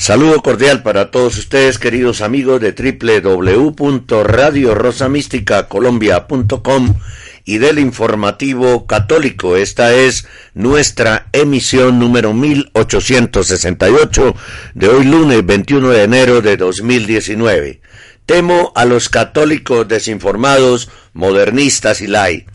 Saludo cordial para todos ustedes, queridos amigos de www.radiorosamisticacolombia.com y del informativo católico. Esta es nuestra emisión número 1868 de hoy lunes 21 de enero de 2019. Temo a los católicos desinformados, modernistas y lai.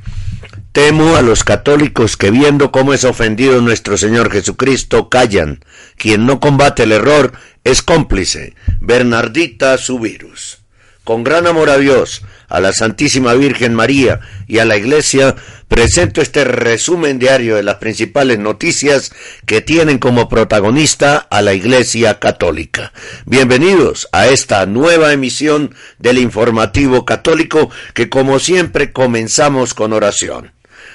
Temo a los católicos que viendo cómo es ofendido nuestro Señor Jesucristo callan. Quien no combate el error es cómplice. Bernardita su virus. Con gran amor a Dios, a la Santísima Virgen María y a la Iglesia, presento este resumen diario de las principales noticias que tienen como protagonista a la Iglesia Católica. Bienvenidos a esta nueva emisión del informativo católico que como siempre comenzamos con oración.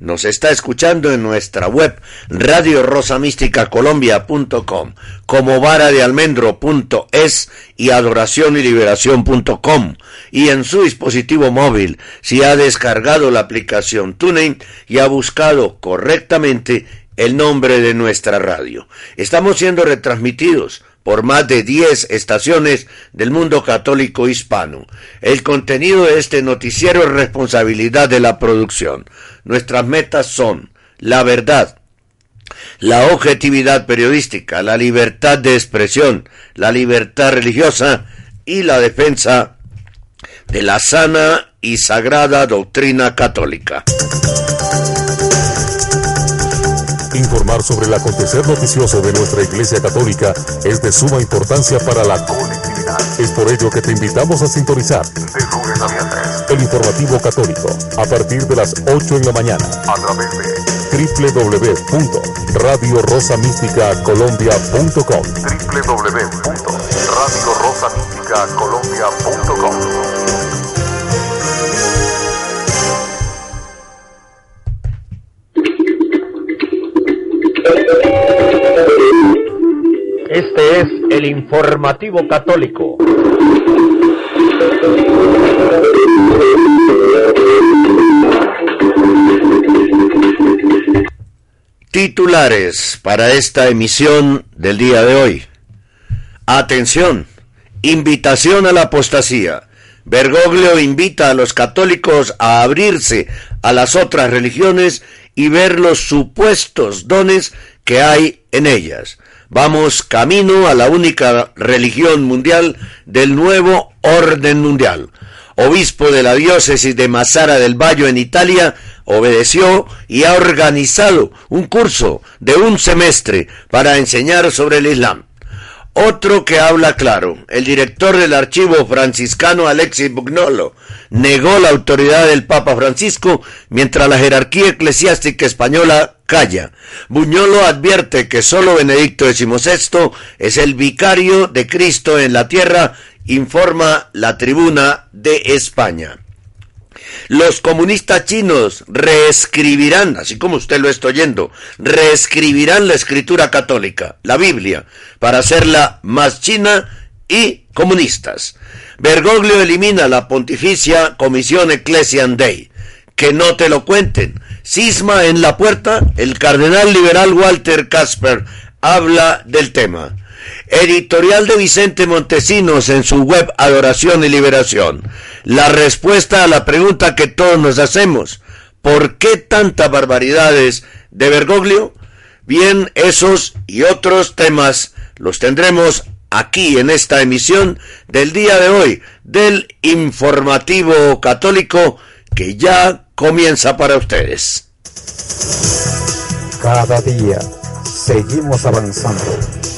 nos está escuchando en nuestra web Radio radiorosamisticacolombia.com, como vara de almendro.es y adoración y liberación.com y en su dispositivo móvil si ha descargado la aplicación TuneIn y ha buscado correctamente el nombre de nuestra radio. Estamos siendo retransmitidos por más de 10 estaciones del mundo católico hispano. El contenido de este noticiero es responsabilidad de la producción. Nuestras metas son la verdad, la objetividad periodística, la libertad de expresión, la libertad religiosa y la defensa de la sana y sagrada doctrina católica. Informar sobre el acontecer noticioso de nuestra Iglesia Católica es de suma importancia para la colectividad. Es por ello que te invitamos a sintonizar de lunes a viernes. el informativo católico a partir de las 8 en la mañana. A través de www.radiorosamisticacolombia.com www.radiorosamisticacolombia.com Este es el informativo católico. Titulares para esta emisión del día de hoy. Atención, invitación a la apostasía. Bergoglio invita a los católicos a abrirse a las otras religiones y ver los supuestos dones que hay en ellas. Vamos camino a la única religión mundial del nuevo orden mundial. Obispo de la diócesis de Masara del Valle en Italia, obedeció y ha organizado un curso de un semestre para enseñar sobre el Islam. Otro que habla claro, el director del archivo franciscano Alexis Bugnolo, negó la autoridad del Papa Francisco mientras la jerarquía eclesiástica española calla. Buñolo advierte que solo Benedicto XVI es el vicario de Cristo en la tierra, informa la tribuna de España. Los comunistas chinos reescribirán, así como usted lo está oyendo, reescribirán la escritura católica, la Biblia, para hacerla más china y comunistas. Bergoglio elimina la Pontificia Comisión Ecclesian Dei. Que no te lo cuenten. Cisma en la puerta, el cardenal liberal Walter Casper habla del tema. Editorial de Vicente Montesinos en su web Adoración y Liberación. La respuesta a la pregunta que todos nos hacemos. ¿Por qué tantas barbaridades de Bergoglio? Bien, esos y otros temas los tendremos aquí en esta emisión del día de hoy del informativo católico que ya comienza para ustedes. Cada día seguimos avanzando.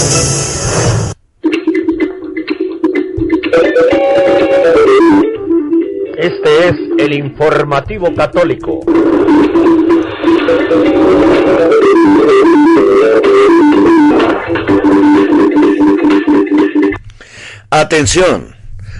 Este es el informativo católico. Atención.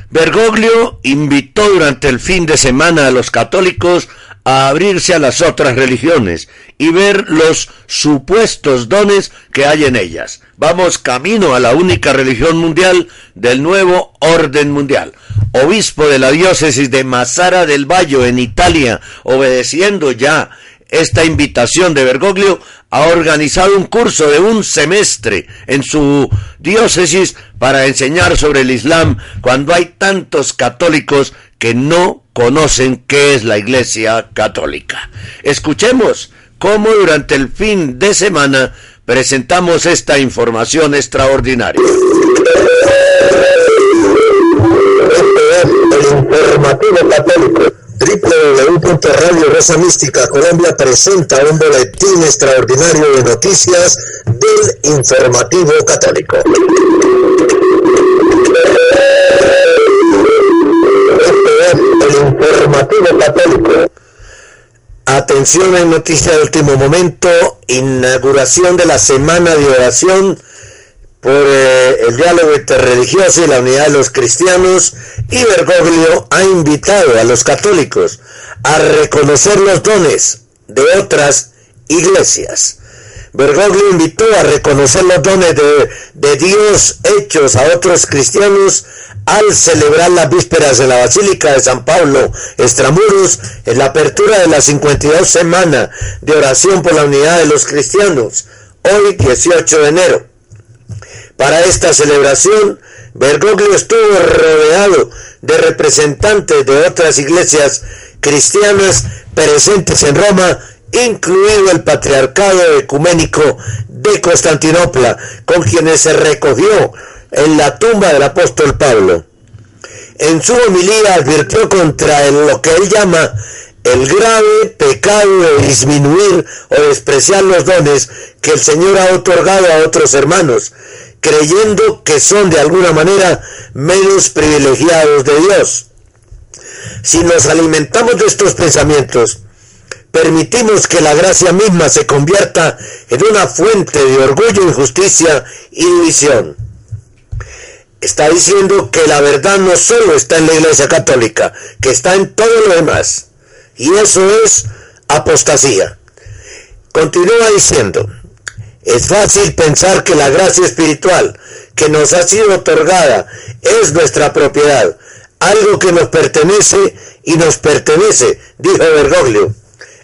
Bergoglio invitó durante el fin de semana a los católicos a abrirse a las otras religiones y ver los supuestos dones que hay en ellas. Vamos camino a la única religión mundial del nuevo orden mundial. Obispo de la diócesis de Mazara del Bayo en Italia, obedeciendo ya esta invitación de Bergoglio, ha organizado un curso de un semestre en su diócesis para enseñar sobre el Islam cuando hay tantos católicos que no conocen qué es la Iglesia Católica. Escuchemos cómo durante el fin de semana presentamos esta información extraordinaria. El informativo católico. www.radio Mística Colombia presenta un boletín extraordinario de noticias del informativo católico. Informativo católico. Atención en noticia de último momento, inauguración de la semana de oración por eh, el diálogo interreligioso y la unidad de los cristianos y Bergoglio ha invitado a los católicos a reconocer los dones de otras iglesias. Bergoglio invitó a reconocer los dones de, de Dios hechos a otros cristianos al celebrar las vísperas de la Basílica de San Pablo, Extramuros, en la apertura de la 52 semana de oración por la unidad de los cristianos, hoy 18 de enero. Para esta celebración, Bergoglio estuvo rodeado de representantes de otras iglesias cristianas presentes en Roma, incluido el Patriarcado Ecuménico de Constantinopla, con quienes se recogió en la tumba del apóstol Pablo. En su homilía advirtió contra lo que él llama el grave pecado de disminuir o despreciar los dones que el Señor ha otorgado a otros hermanos, creyendo que son de alguna manera menos privilegiados de Dios. Si nos alimentamos de estos pensamientos, permitimos que la gracia misma se convierta en una fuente de orgullo, injusticia y división. Está diciendo que la verdad no solo está en la Iglesia Católica, que está en todo lo demás. Y eso es apostasía. Continúa diciendo, es fácil pensar que la gracia espiritual que nos ha sido otorgada es nuestra propiedad, algo que nos pertenece y nos pertenece, dijo Bergoglio.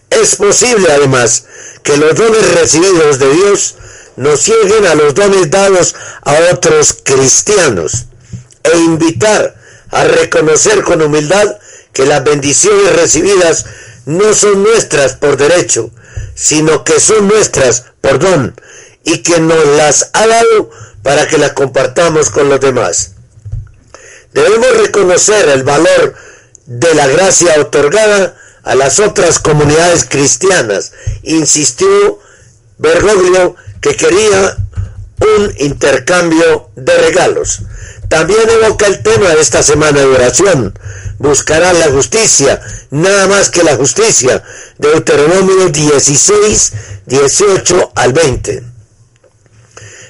Es posible además que los dones recibidos de Dios nos lleguen a los dones dados a otros cristianos e invitar a reconocer con humildad que las bendiciones recibidas no son nuestras por derecho, sino que son nuestras por don y que nos las ha dado para que las compartamos con los demás. Debemos reconocer el valor de la gracia otorgada a las otras comunidades cristianas, insistió Bergoglio que quería un intercambio de regalos. También evoca el tema de esta semana de oración. Buscará la justicia, nada más que la justicia. Deuteronomio 16, 18 al 20.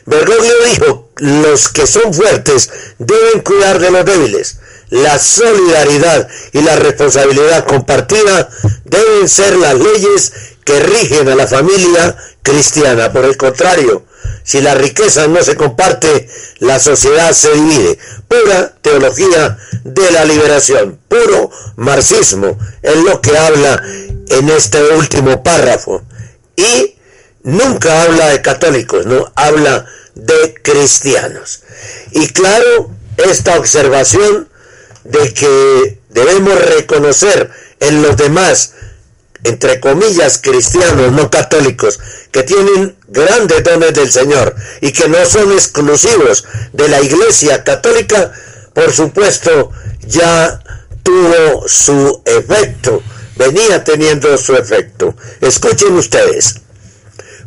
Bergoglio dijo, los que son fuertes deben cuidar de los débiles. La solidaridad y la responsabilidad compartida deben ser las leyes que rigen a la familia cristiana. Por el contrario, si la riqueza no se comparte, la sociedad se divide. Pura teología de la liberación, puro marxismo, es lo que habla en este último párrafo. Y nunca habla de católicos, no habla de cristianos. Y claro, esta observación de que debemos reconocer en los demás entre comillas, cristianos, no católicos, que tienen grandes dones del Señor y que no son exclusivos de la Iglesia católica, por supuesto, ya tuvo su efecto, venía teniendo su efecto. Escuchen ustedes.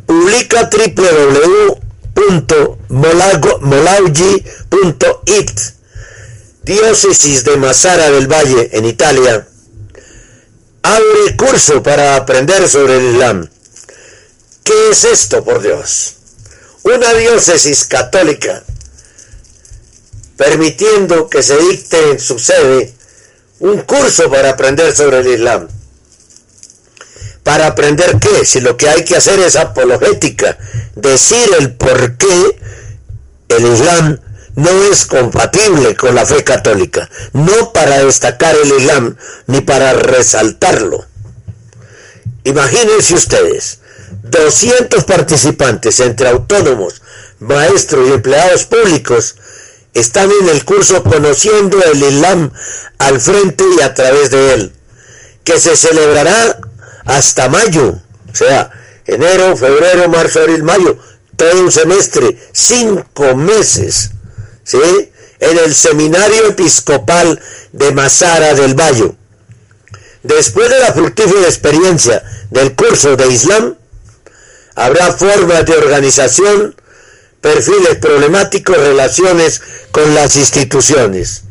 Publica www.molaugi.it, diócesis de Masara del Valle, en Italia, abre curso para aprender sobre el Islam. ¿Qué es esto, por Dios? Una diócesis católica permitiendo que se dicte en su sede un curso para aprender sobre el Islam. ¿Para aprender qué? Si lo que hay que hacer es apologética, decir el por qué el Islam no es compatible con la fe católica, no para destacar el Islam ni para resaltarlo. Imagínense ustedes, 200 participantes entre autónomos, maestros y empleados públicos están en el curso conociendo el Islam al frente y a través de él, que se celebrará hasta mayo, o sea, enero, febrero, marzo, abril, mayo, todo un semestre, cinco meses en el Seminario Episcopal de Masara del Valle. Después de la fructífera experiencia del curso de Islam, habrá formas de organización, perfiles problemáticos, relaciones con las instituciones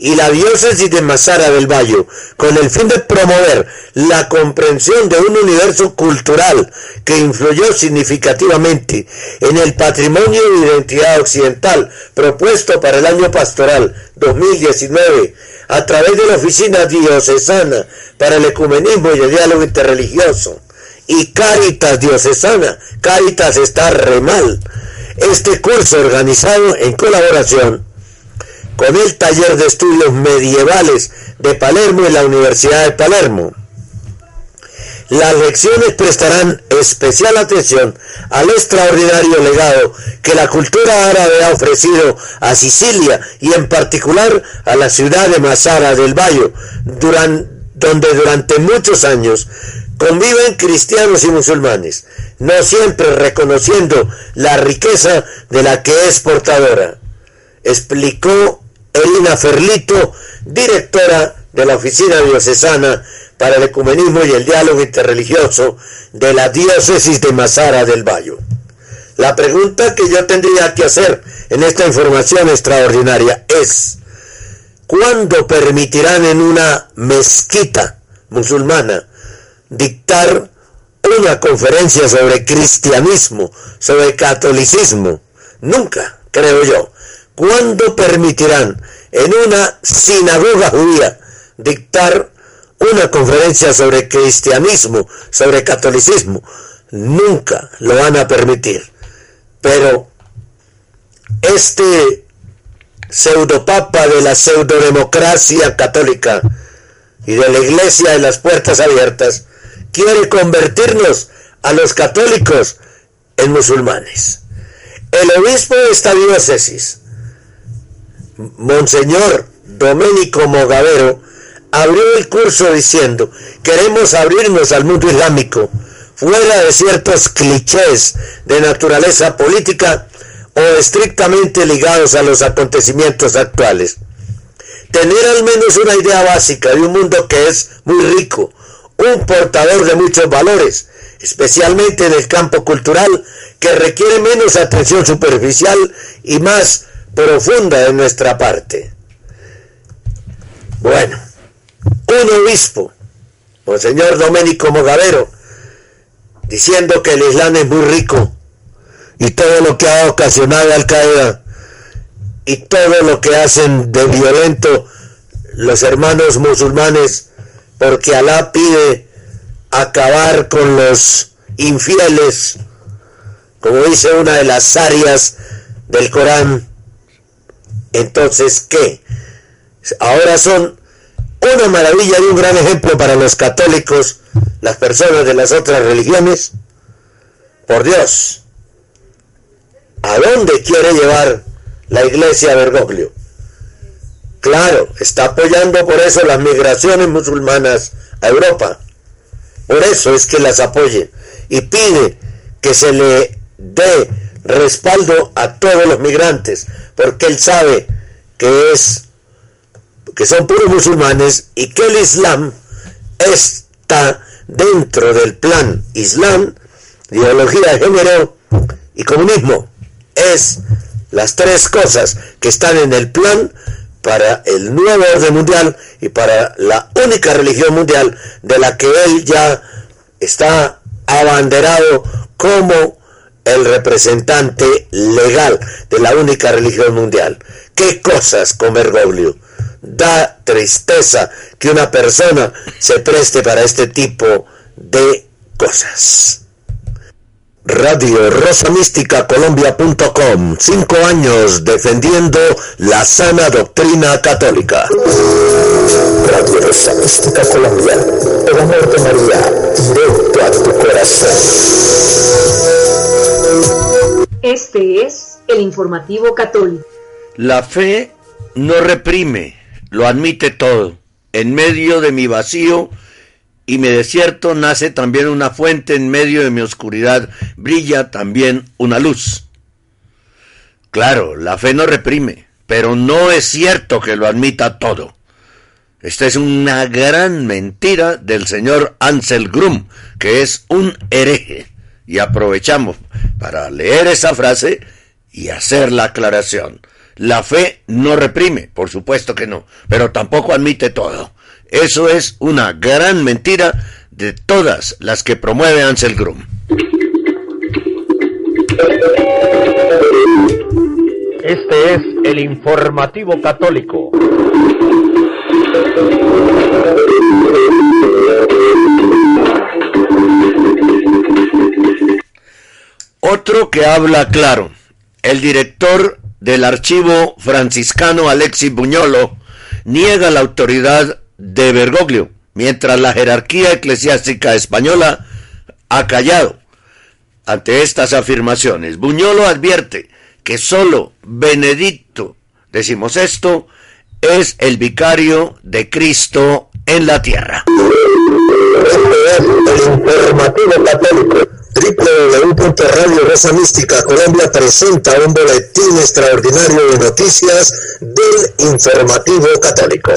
y la diócesis de Masara del Valle, con el fin de promover la comprensión de un universo cultural que influyó significativamente en el patrimonio de identidad occidental propuesto para el año pastoral 2019 a través de la Oficina Diocesana para el Ecumenismo y el Diálogo Interreligioso y Caritas Diocesana. Caritas está re mal. Este curso organizado en colaboración con el taller de estudios medievales de Palermo y la Universidad de Palermo. Las lecciones prestarán especial atención al extraordinario legado que la cultura árabe ha ofrecido a Sicilia y en particular a la ciudad de Masara del Bayo, donde durante muchos años conviven cristianos y musulmanes, no siempre reconociendo la riqueza de la que es portadora. Explicó Elina Ferlito, directora de la Oficina Diocesana para el Ecumenismo y el Diálogo Interreligioso de la Diócesis de Mazara del Bayo. La pregunta que yo tendría que hacer en esta información extraordinaria es, ¿cuándo permitirán en una mezquita musulmana dictar una conferencia sobre cristianismo, sobre catolicismo? Nunca, creo yo. ¿Cuándo permitirán en una sinagoga judía dictar una conferencia sobre cristianismo, sobre catolicismo? Nunca lo van a permitir. Pero este pseudopapa de la pseudodemocracia católica y de la iglesia de las puertas abiertas quiere convertirnos a los católicos en musulmanes. El obispo de esta diócesis, Monseñor Domenico Mogavero abrió el curso diciendo, queremos abrirnos al mundo islámico, fuera de ciertos clichés de naturaleza política o estrictamente ligados a los acontecimientos actuales. Tener al menos una idea básica de un mundo que es muy rico, un portador de muchos valores, especialmente en el campo cultural, que requiere menos atención superficial y más profunda de nuestra parte. Bueno, un obispo, Monseñor Domenico Mogavero, diciendo que el Islam es muy rico y todo lo que ha ocasionado Al Qaeda y todo lo que hacen de violento los hermanos musulmanes, porque Alá pide acabar con los infieles como dice una de las áreas del Corán, entonces, ¿qué? Ahora son una maravilla y un gran ejemplo para los católicos, las personas de las otras religiones. Por Dios, ¿a dónde quiere llevar la iglesia Bergoglio? Claro, está apoyando por eso las migraciones musulmanas a Europa. Por eso es que las apoye y pide que se le dé respaldo a todos los migrantes, porque él sabe que es que son puros musulmanes y que el Islam está dentro del plan Islam, ideología de género y comunismo. Es las tres cosas que están en el plan para el nuevo orden mundial y para la única religión mundial de la que él ya está abanderado como el representante legal de la única religión mundial. ¿Qué cosas con Bergoglio? Da tristeza que una persona se preste para este tipo de cosas. Radio Rosa Mística Colombia.com. Cinco años defendiendo la sana doctrina católica. Radio Rosa Mística Colombia. El amor de María, directo a tu corazón. Este es el informativo católico. La fe no reprime, lo admite todo. En medio de mi vacío y mi desierto nace también una fuente, en medio de mi oscuridad brilla también una luz. Claro, la fe no reprime, pero no es cierto que lo admita todo. Esta es una gran mentira del señor Ansel Grum, que es un hereje. Y aprovechamos para leer esa frase y hacer la aclaración. La fe no reprime, por supuesto que no, pero tampoco admite todo. Eso es una gran mentira de todas las que promueve Ansel Grum. Este es el informativo católico. Otro que habla claro, el director del archivo franciscano Alexis Buñolo niega la autoridad de Bergoglio, mientras la jerarquía eclesiástica española ha callado ante estas afirmaciones. Buñolo advierte que solo Benedicto XVI es el vicario de Cristo en la tierra. Este. www.radio Mística Colombia presenta un boletín extraordinario de noticias del informativo católico.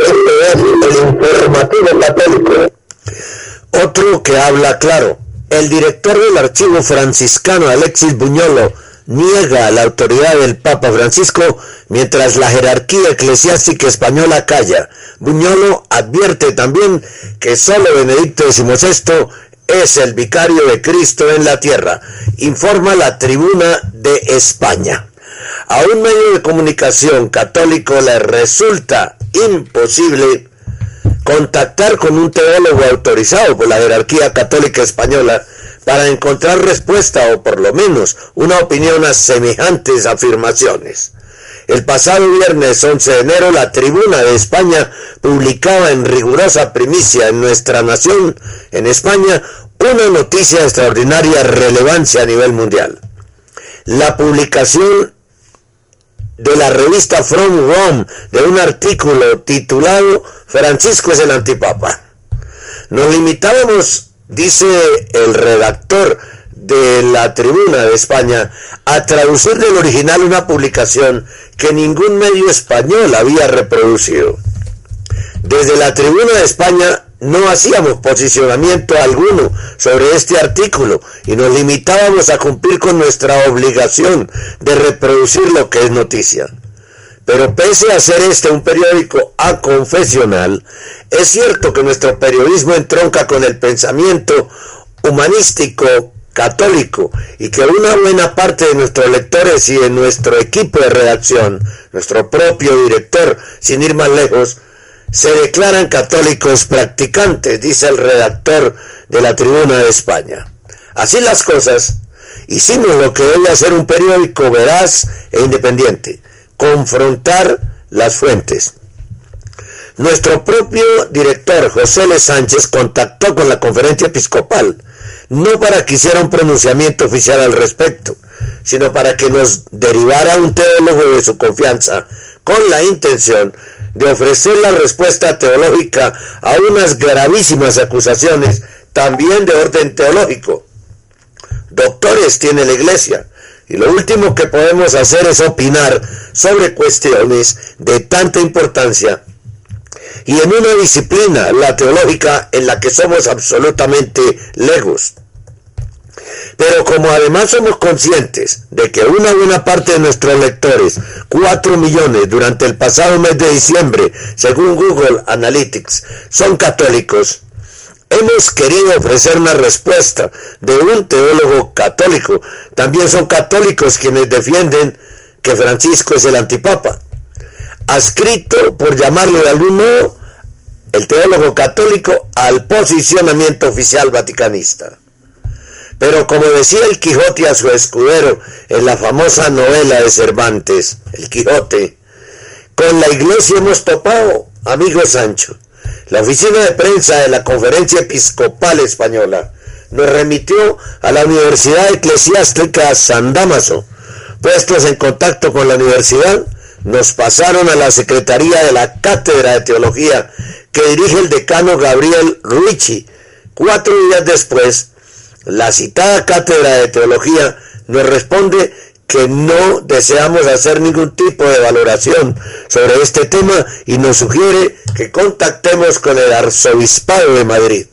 Este es el informativo católico. Otro que habla claro. El director del archivo franciscano Alexis Buñolo niega la autoridad del Papa Francisco mientras la jerarquía eclesiástica española calla. Buñolo advierte también que solo Benedicto XVI es el vicario de Cristo en la tierra, informa la tribuna de España. A un medio de comunicación católico le resulta imposible contactar con un teólogo autorizado por la jerarquía católica española para encontrar respuesta o por lo menos una opinión a semejantes afirmaciones. El pasado viernes 11 de enero la Tribuna de España publicaba en rigurosa primicia en nuestra nación, en España, una noticia de extraordinaria relevancia a nivel mundial. La publicación de la revista From Rome de un artículo titulado Francisco es el antipapa. Nos limitábamos, dice el redactor de la Tribuna de España, a traducir del original una publicación que ningún medio español había reproducido. Desde la Tribuna de España no hacíamos posicionamiento alguno sobre este artículo y nos limitábamos a cumplir con nuestra obligación de reproducir lo que es noticia. Pero pese a ser este un periódico aconfesional, es cierto que nuestro periodismo entronca con el pensamiento humanístico católico y que una buena parte de nuestros lectores y de nuestro equipo de redacción, nuestro propio director, sin ir más lejos, se declaran católicos practicantes, dice el redactor de la Tribuna de España. Así las cosas, hicimos lo que debe hacer un periódico veraz e independiente, confrontar las fuentes. Nuestro propio director, José L. Sánchez, contactó con la conferencia episcopal, no para que hiciera un pronunciamiento oficial al respecto, sino para que nos derivara un teólogo de su confianza, con la intención de ofrecer la respuesta teológica a unas gravísimas acusaciones, también de orden teológico. Doctores tiene la iglesia, y lo último que podemos hacer es opinar sobre cuestiones de tanta importancia y en una disciplina, la teológica, en la que somos absolutamente legos. Pero como además somos conscientes de que una buena parte de nuestros lectores, 4 millones durante el pasado mes de diciembre, según Google Analytics, son católicos, hemos querido ofrecer una respuesta de un teólogo católico. También son católicos quienes defienden que Francisco es el antipapa adscrito, por llamarlo de algún modo, el teólogo católico al posicionamiento oficial vaticanista. Pero como decía el Quijote a su escudero en la famosa novela de Cervantes, El Quijote, con la iglesia hemos topado, amigo Sancho. La oficina de prensa de la Conferencia Episcopal Española nos remitió a la Universidad Eclesiástica San Damaso. Puestos en contacto con la universidad, nos pasaron a la Secretaría de la Cátedra de Teología que dirige el decano Gabriel Ruichi. Cuatro días después, la citada Cátedra de Teología nos responde que no deseamos hacer ningún tipo de valoración sobre este tema y nos sugiere que contactemos con el Arzobispado de Madrid.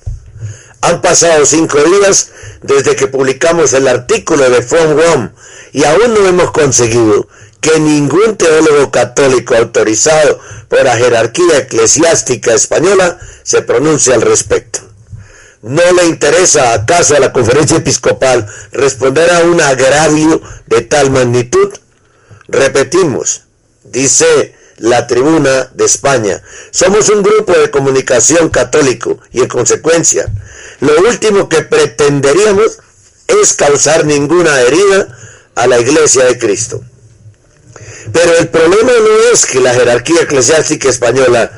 Han pasado cinco días desde que publicamos el artículo de From Rome y aún no hemos conseguido que ningún teólogo católico autorizado por la jerarquía eclesiástica española se pronuncie al respecto. ¿No le interesa acaso a la conferencia episcopal responder a un agravio de tal magnitud? Repetimos, dice la tribuna de España, somos un grupo de comunicación católico y en consecuencia, lo último que pretenderíamos es causar ninguna herida a la iglesia de Cristo. Pero el problema no es que la jerarquía eclesiástica española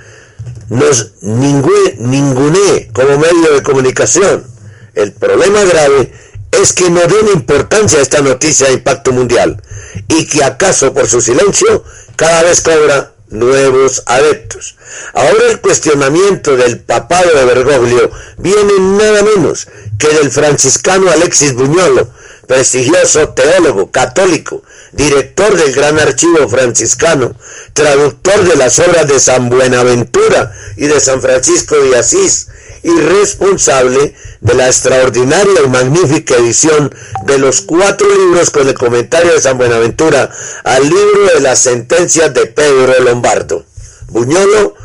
nos ningune como medio de comunicación. El problema grave es que no den importancia a esta noticia de impacto mundial y que acaso por su silencio cada vez cobra nuevos adeptos. Ahora el cuestionamiento del papado de Bergoglio viene nada menos que del franciscano Alexis Buñolo, prestigioso teólogo católico, director del Gran Archivo Franciscano, traductor de las obras de San Buenaventura y de San Francisco de Asís, y responsable de la extraordinaria y magnífica edición de los cuatro libros con el comentario de San Buenaventura al libro de las sentencias de Pedro Lombardo. Buñolo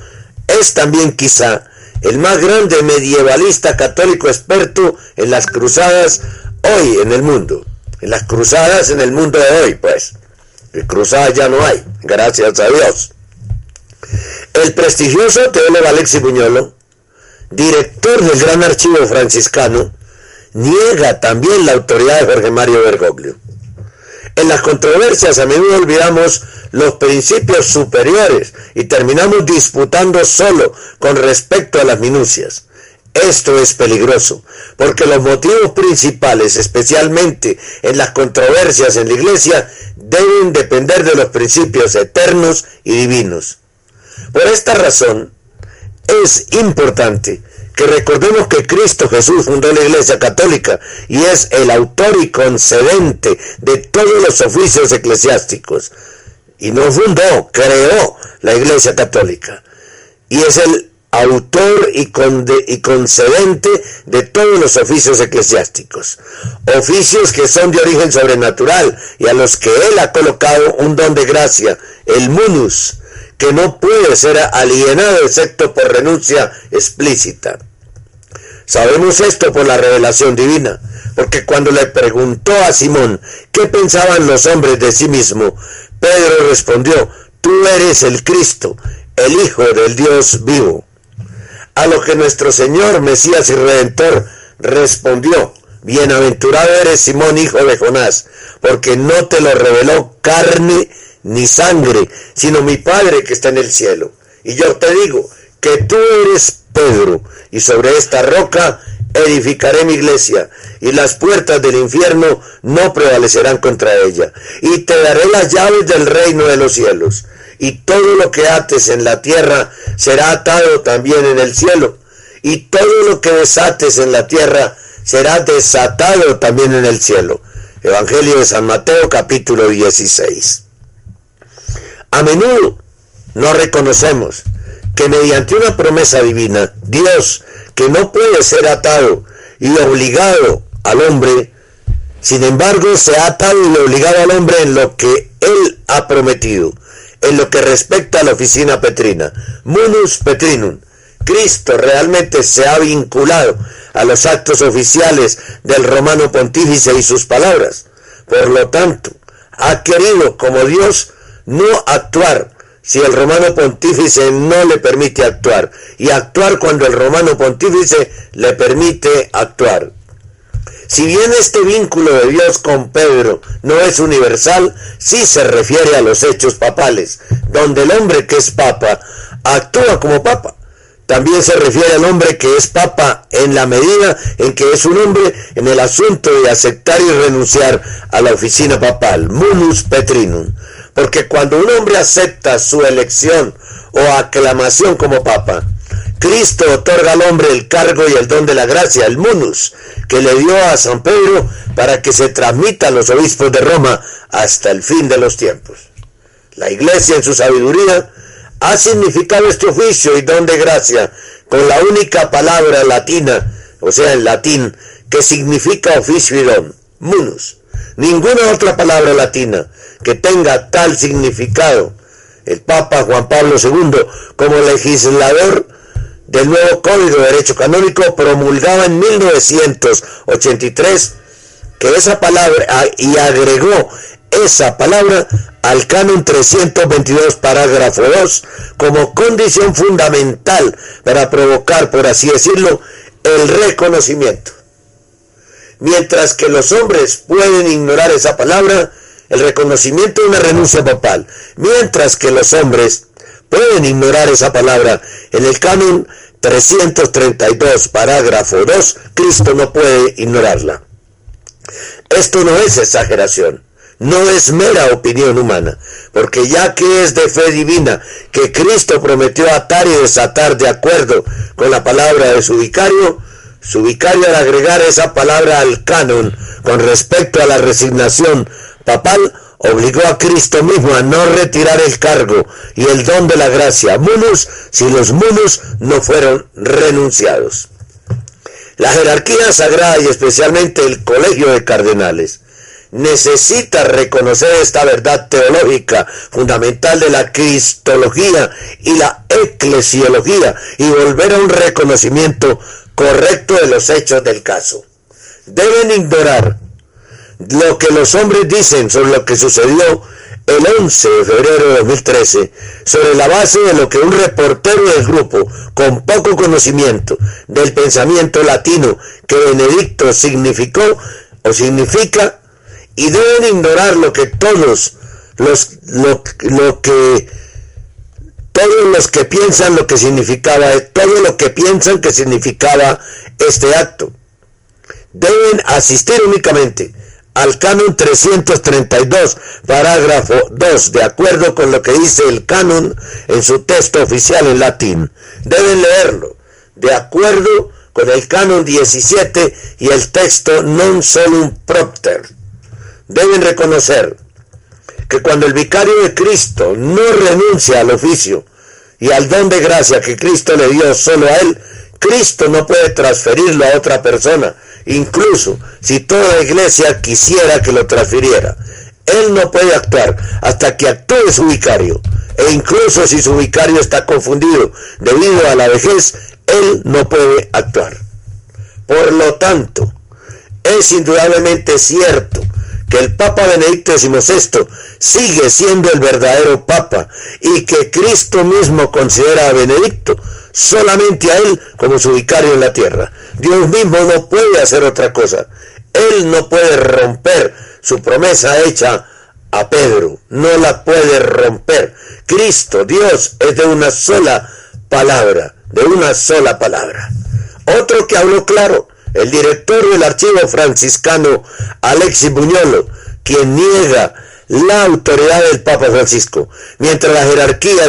es también quizá el más grande medievalista católico experto en las cruzadas hoy en el mundo. En las cruzadas en el mundo de hoy, pues. Cruzadas ya no hay, gracias a Dios. El prestigioso teólogo Alexis Buñolo, director del Gran Archivo Franciscano, niega también la autoridad de Jorge Mario Bergoglio. En las controversias a menudo olvidamos los principios superiores y terminamos disputando solo con respecto a las minucias. Esto es peligroso, porque los motivos principales, especialmente en las controversias en la Iglesia, deben depender de los principios eternos y divinos. Por esta razón, es importante que recordemos que Cristo Jesús fundó la Iglesia Católica y es el autor y concedente de todos los oficios eclesiásticos. Y no fundó, creó la Iglesia Católica. Y es el autor y, concedente de todos los oficios eclesiásticos, oficios que son de origen sobrenatural y a los que Él ha colocado un don de gracia, el munus, que no puede ser alienado excepto por renuncia explícita. Sabemos esto por la revelación divina, porque cuando le preguntó a Simón qué pensaban los hombres de sí mismo, Pedro respondió, tú eres el Cristo, el Hijo del Dios vivo. A lo que nuestro Señor, Mesías y Redentor, respondió, Bienaventurado eres Simón, hijo de Jonás, porque no te lo reveló carne ni sangre, sino mi Padre que está en el cielo. Y yo te digo que tú eres Pedro, y sobre esta roca edificaré mi iglesia, y las puertas del infierno no prevalecerán contra ella. Y te daré las llaves del reino de los cielos, y todo lo que ates en la tierra será atado también en el cielo, y todo lo que desates en la tierra será desatado también en el cielo. Evangelio de San Mateo capítulo 16. A menudo no reconocemos que mediante una promesa divina, Dios, que no puede ser atado y obligado al hombre, sin embargo se ha atado y obligado al hombre en lo que él ha prometido, en lo que respecta a la oficina petrina, munus petrinum. Cristo realmente se ha vinculado a los actos oficiales del romano pontífice y sus palabras. Por lo tanto, ha querido como Dios no actuar si el romano pontífice no le permite actuar y actuar cuando el romano pontífice le permite actuar. Si bien este vínculo de Dios con Pedro no es universal, sí se refiere a los hechos papales, donde el hombre que es papa actúa como papa. También se refiere al hombre que es papa en la medida en que es un hombre en el asunto de aceptar y renunciar a la oficina papal, munus petrinum. Porque cuando un hombre acepta su elección o aclamación como papa, Cristo otorga al hombre el cargo y el don de la gracia, el munus, que le dio a San Pedro para que se transmita a los obispos de Roma hasta el fin de los tiempos. La iglesia en su sabiduría ha significado este oficio y don de gracia con la única palabra latina, o sea, en latín, que significa oficio y don, munus. Ninguna otra palabra latina que tenga tal significado. El Papa Juan Pablo II, como legislador del nuevo Código de Derecho Canónico, promulgaba en 1983 que esa palabra y agregó esa palabra al canon 322 parágrafo 2 como condición fundamental para provocar, por así decirlo, el reconocimiento. Mientras que los hombres pueden ignorar esa palabra, el reconocimiento de una renuncia papal, mientras que los hombres pueden ignorar esa palabra, en el canon 332 parágrafo 2, Cristo no puede ignorarla. Esto no es exageración no es mera opinión humana, porque ya que es de fe divina que Cristo prometió atar y desatar de acuerdo con la palabra de su vicario, su vicario al agregar esa palabra al canon con respecto a la resignación papal, obligó a Cristo mismo a no retirar el cargo y el don de la gracia, munus, si los munus no fueron renunciados. La jerarquía sagrada y especialmente el colegio de cardenales necesita reconocer esta verdad teológica fundamental de la cristología y la eclesiología y volver a un reconocimiento correcto de los hechos del caso. Deben ignorar lo que los hombres dicen sobre lo que sucedió el 11 de febrero de 2013 sobre la base de lo que un reportero del grupo con poco conocimiento del pensamiento latino que Benedicto significó o significa y deben ignorar lo que todos los lo, que todos los que piensan lo que significaba todo lo que piensan que significaba este acto. Deben asistir únicamente al canon 332 parágrafo 2 de acuerdo con lo que dice el canon en su texto oficial en latín. Deben leerlo de acuerdo con el canon 17 y el texto non solum propter. Deben reconocer que cuando el vicario de Cristo no renuncia al oficio y al don de gracia que Cristo le dio solo a él, Cristo no puede transferirlo a otra persona, incluso si toda la iglesia quisiera que lo transfiriera. Él no puede actuar hasta que actúe su vicario, e incluso si su vicario está confundido debido a la vejez, él no puede actuar. Por lo tanto, es indudablemente cierto que el Papa Benedicto XVI sigue siendo el verdadero Papa y que Cristo mismo considera a Benedicto solamente a él como su vicario en la tierra. Dios mismo no puede hacer otra cosa. Él no puede romper su promesa hecha a Pedro, no la puede romper. Cristo, Dios, es de una sola palabra, de una sola palabra. Otro que habló claro, el director del archivo franciscano, Alexis Buñolo, quien niega la autoridad del Papa Francisco, mientras la jerarquía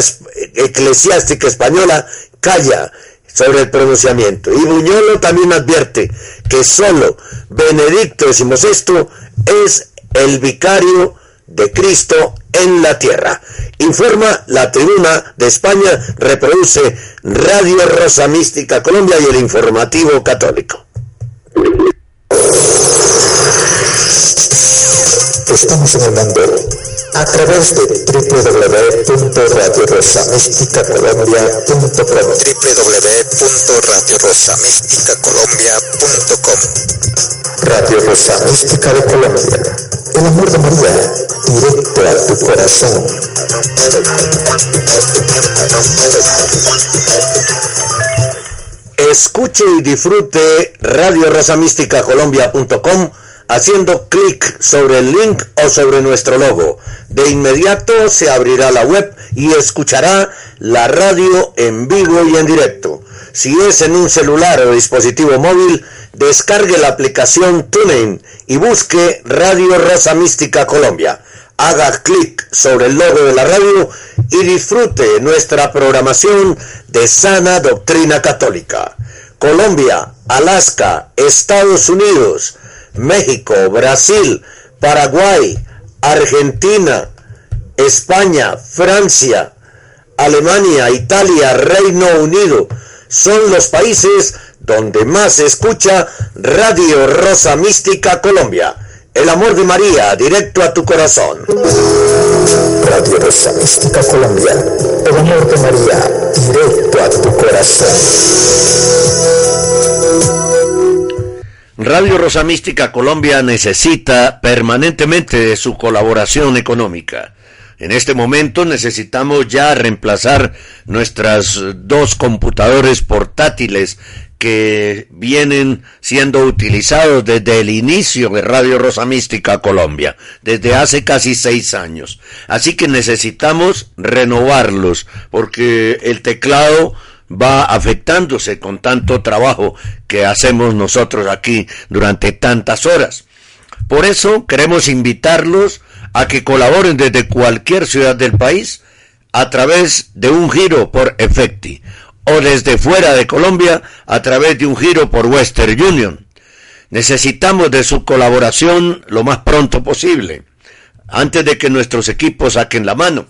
eclesiástica española calla sobre el pronunciamiento. Y Buñolo también advierte que solo Benedicto XVI es el vicario de Cristo en la tierra. Informa la tribuna de España, reproduce Radio Rosa Mística Colombia y el informativo católico. Estamos en el a través de www.radiorosamísticacolombia.com www.radiorosamísticacolombia.com Radio Rosa Mística de Colombia. El amor de María directo a tu corazón. Escuche y disfrute Radio Colombia.com haciendo clic sobre el link o sobre nuestro logo. De inmediato se abrirá la web y escuchará la radio en vivo y en directo. Si es en un celular o dispositivo móvil, descargue la aplicación TuneIn y busque Radio Rosa Mística Colombia. Haga clic sobre el logo de la radio y disfrute nuestra programación de sana doctrina católica. Colombia, Alaska, Estados Unidos, México, Brasil, Paraguay, Argentina, España, Francia, Alemania, Italia, Reino Unido, son los países donde más se escucha Radio Rosa Mística Colombia. El amor de María, directo a tu corazón. Radio Rosa Mística Colombia. El amor de María, directo a tu corazón. Radio Rosa Mística Colombia necesita permanentemente de su colaboración económica. En este momento necesitamos ya reemplazar nuestras dos computadores portátiles que vienen siendo utilizados desde el inicio de Radio Rosa Mística Colombia, desde hace casi seis años. Así que necesitamos renovarlos, porque el teclado va afectándose con tanto trabajo que hacemos nosotros aquí durante tantas horas. Por eso queremos invitarlos a que colaboren desde cualquier ciudad del país a través de un giro por Efecti o desde fuera de Colombia a través de un giro por Western Union. Necesitamos de su colaboración lo más pronto posible, antes de que nuestros equipos saquen la mano.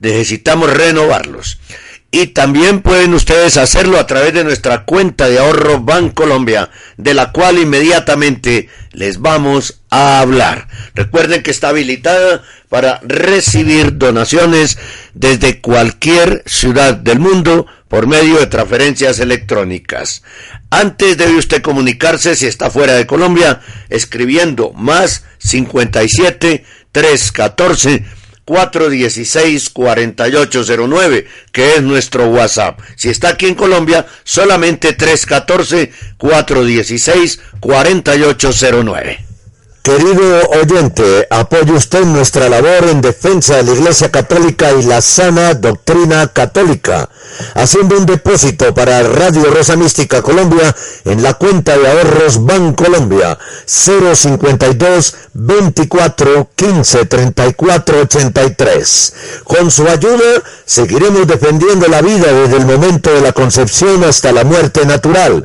Necesitamos renovarlos. Y también pueden ustedes hacerlo a través de nuestra cuenta de ahorro Colombia, de la cual inmediatamente les vamos a hablar. Recuerden que está habilitada para recibir donaciones desde cualquier ciudad del mundo por medio de transferencias electrónicas. Antes debe usted comunicarse si está fuera de Colombia escribiendo más 57 314 416-4809, que es nuestro WhatsApp. Si está aquí en Colombia, solamente 314-416-4809. Querido oyente, apoye usted nuestra labor en defensa de la Iglesia Católica y la sana doctrina católica, haciendo un depósito para Radio Rosa Mística Colombia en la cuenta de ahorros Colombia 052 24 15 34 83. Con su ayuda seguiremos defendiendo la vida desde el momento de la concepción hasta la muerte natural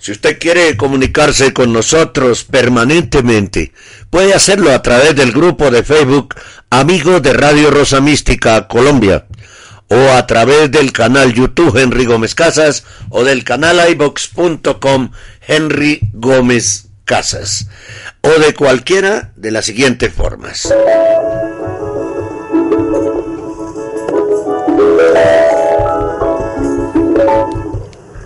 Si usted quiere comunicarse con nosotros permanentemente, puede hacerlo a través del grupo de Facebook Amigos de Radio Rosa Mística Colombia o a través del canal YouTube Henry Gómez Casas o del canal ibox.com Henry Gómez Casas o de cualquiera de las siguientes formas.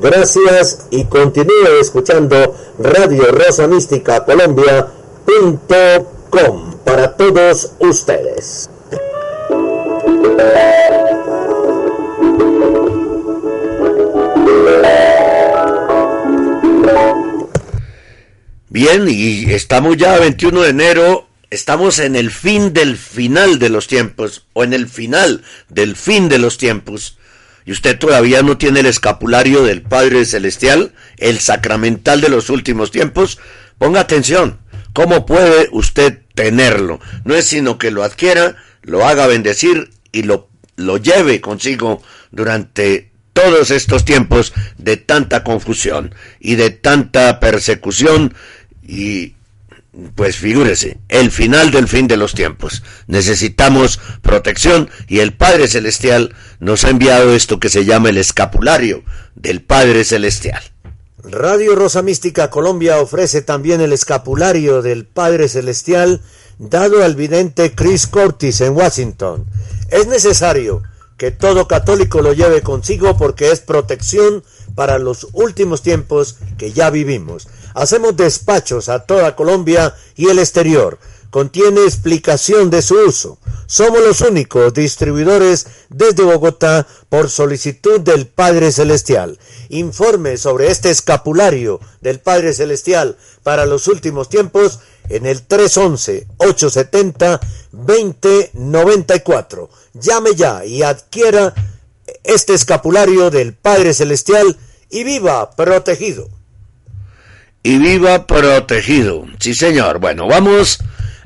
Gracias y continúe escuchando Radio Rosa Mística Colombia.com para todos ustedes. Bien, y estamos ya a 21 de enero, estamos en el fin del final de los tiempos, o en el final del fin de los tiempos y usted todavía no tiene el escapulario del Padre Celestial, el sacramental de los últimos tiempos, ponga atención. ¿Cómo puede usted tenerlo? No es sino que lo adquiera, lo haga bendecir y lo, lo lleve consigo durante todos estos tiempos de tanta confusión y de tanta persecución y pues figúrese, el final del fin de los tiempos. Necesitamos protección y el Padre Celestial nos ha enviado esto que se llama el escapulario del Padre Celestial. Radio Rosa Mística Colombia ofrece también el escapulario del Padre Celestial dado al vidente Chris Curtis en Washington. Es necesario que todo católico lo lleve consigo porque es protección para los últimos tiempos que ya vivimos. Hacemos despachos a toda Colombia y el exterior. Contiene explicación de su uso. Somos los únicos distribuidores desde Bogotá por solicitud del Padre Celestial. Informe sobre este escapulario del Padre Celestial para los últimos tiempos en el 311-870-2094. Llame ya y adquiera este escapulario del Padre Celestial y viva protegido y viva protegido. Sí, señor. Bueno, vamos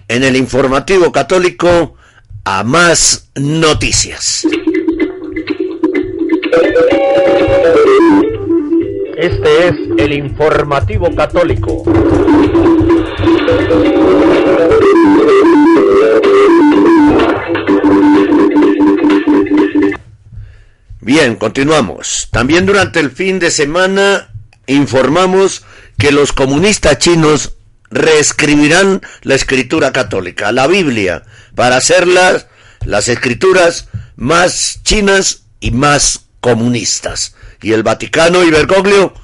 en el informativo católico a más noticias. Este es el informativo católico. Bien, continuamos. También durante el fin de semana informamos que los comunistas chinos reescribirán la escritura católica, la Biblia, para hacerlas las escrituras más chinas y más comunistas. Y el Vaticano y Bergoglio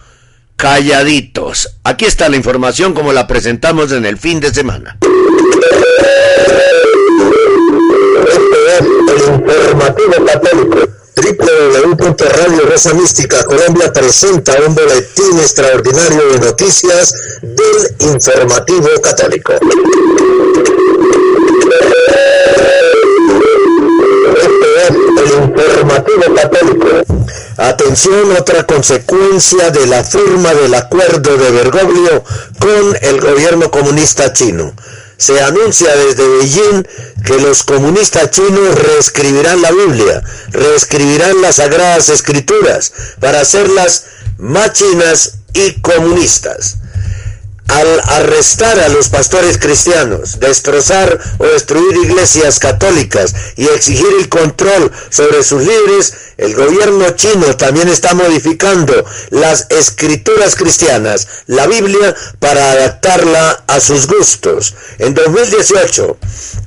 calladitos. Aquí está la información como la presentamos en el fin de semana. Radio Rosa Mística Colombia presenta un boletín extraordinario de noticias del informativo católico. el informativo católico. Atención, otra consecuencia de la firma del acuerdo de Bergoglio con el gobierno comunista chino se anuncia desde Beijing que los comunistas chinos reescribirán la Biblia, reescribirán las sagradas escrituras para hacerlas más chinas y comunistas. Al arrestar a los pastores cristianos, destrozar o destruir iglesias católicas y exigir el control sobre sus líderes, el gobierno chino también está modificando las escrituras cristianas, la Biblia, para adaptarla a sus gustos. En 2018,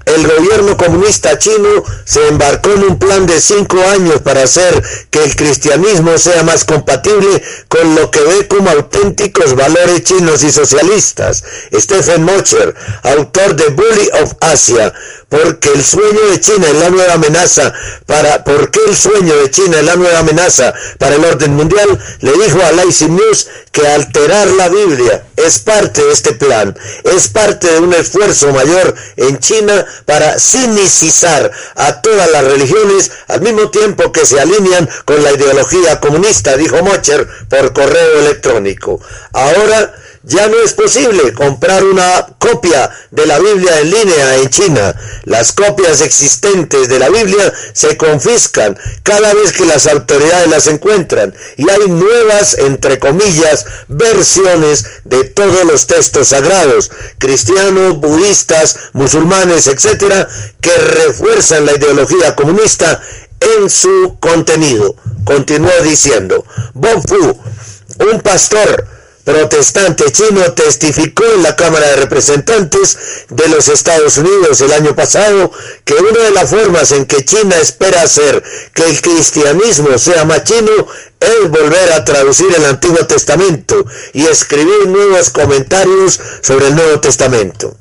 el gobierno comunista chino se embarcó en un plan de cinco años para hacer que el cristianismo sea más compatible con lo que ve como auténticos valores chinos y socialistas. Stephen Mocher, autor de Bully of Asia, porque el sueño de China es la nueva amenaza para, ¿por qué el sueño de China es la nueva amenaza para el orden mundial? Le dijo a Lazy News que alterar la Biblia es parte de este plan, es parte de un esfuerzo mayor en China para sinicizar a todas las religiones al mismo tiempo que se alinean con la ideología comunista, dijo Mocher por correo electrónico. Ahora, ya no es posible comprar una copia de la Biblia en línea en China. Las copias existentes de la Biblia se confiscan cada vez que las autoridades las encuentran y hay nuevas, entre comillas, versiones de todos los textos sagrados, cristianos, budistas, musulmanes, etcétera, que refuerzan la ideología comunista en su contenido. Continuó diciendo, Bob Fu, un pastor, protestante chino testificó en la Cámara de Representantes de los Estados Unidos el año pasado que una de las formas en que China espera hacer que el cristianismo sea más chino es volver a traducir el Antiguo Testamento y escribir nuevos comentarios sobre el Nuevo Testamento.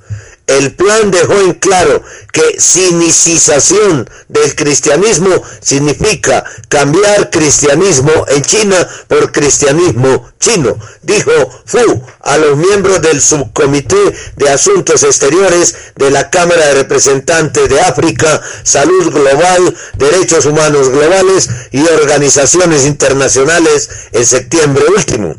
El plan dejó en claro que sinicización del cristianismo significa cambiar cristianismo en China por cristianismo chino, dijo Fu a los miembros del subcomité de asuntos exteriores de la Cámara de Representantes de África, Salud Global, Derechos Humanos Globales y organizaciones internacionales en septiembre último.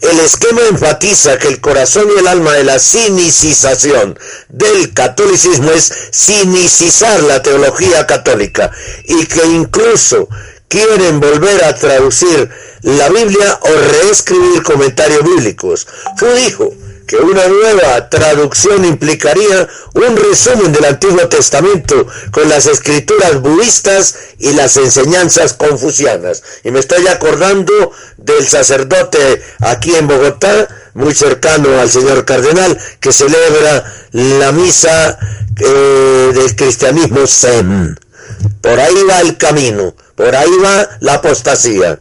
El esquema enfatiza que el corazón y el alma de la cinicización del catolicismo es cinicizar la teología católica y que incluso quieren volver a traducir la Biblia o reescribir comentarios bíblicos. Fu dijo, que una nueva traducción implicaría un resumen del Antiguo Testamento con las escrituras budistas y las enseñanzas confucianas. Y me estoy acordando del sacerdote aquí en Bogotá, muy cercano al señor cardenal, que celebra la misa eh, del cristianismo zen. Por ahí va el camino, por ahí va la apostasía.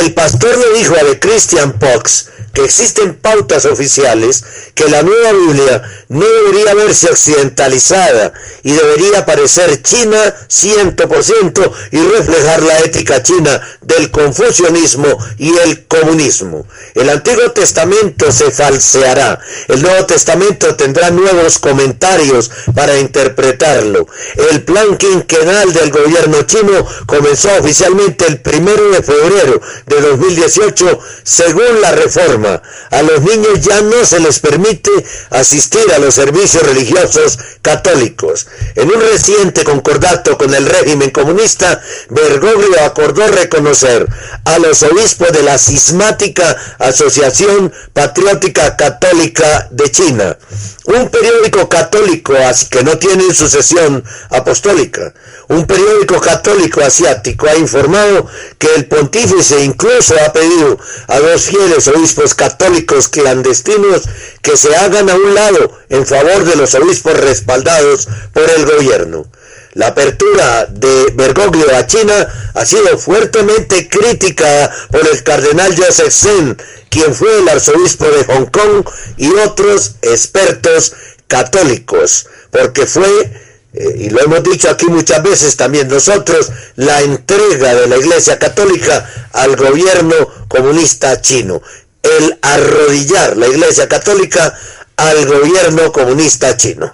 El pastor le dijo a The Christian Pox existen pautas oficiales que la nueva Biblia no debería verse occidentalizada y debería parecer china 100% y reflejar la ética china del confucianismo y el comunismo. El Antiguo Testamento se falseará. El Nuevo Testamento tendrá nuevos comentarios para interpretarlo. El plan quinquenal del gobierno chino comenzó oficialmente el primero de febrero de 2018 según la reforma. A los niños ya no se les permite asistir a los servicios religiosos católicos. En un reciente concordato con el régimen comunista, Bergoglio acordó reconocer a los obispos de la cismática Asociación Patriótica Católica de China, un periódico católico que no tiene sucesión apostólica. Un periódico católico asiático ha informado que el pontífice incluso ha pedido a dos fieles obispos católicos clandestinos que se hagan a un lado en favor de los obispos respaldados por el gobierno. La apertura de Bergoglio a China ha sido fuertemente crítica por el cardenal Joseph Zen, quien fue el arzobispo de Hong Kong y otros expertos católicos, porque fue eh, y lo hemos dicho aquí muchas veces también nosotros, la entrega de la Iglesia Católica al gobierno comunista chino, el arrodillar la Iglesia Católica al gobierno comunista chino.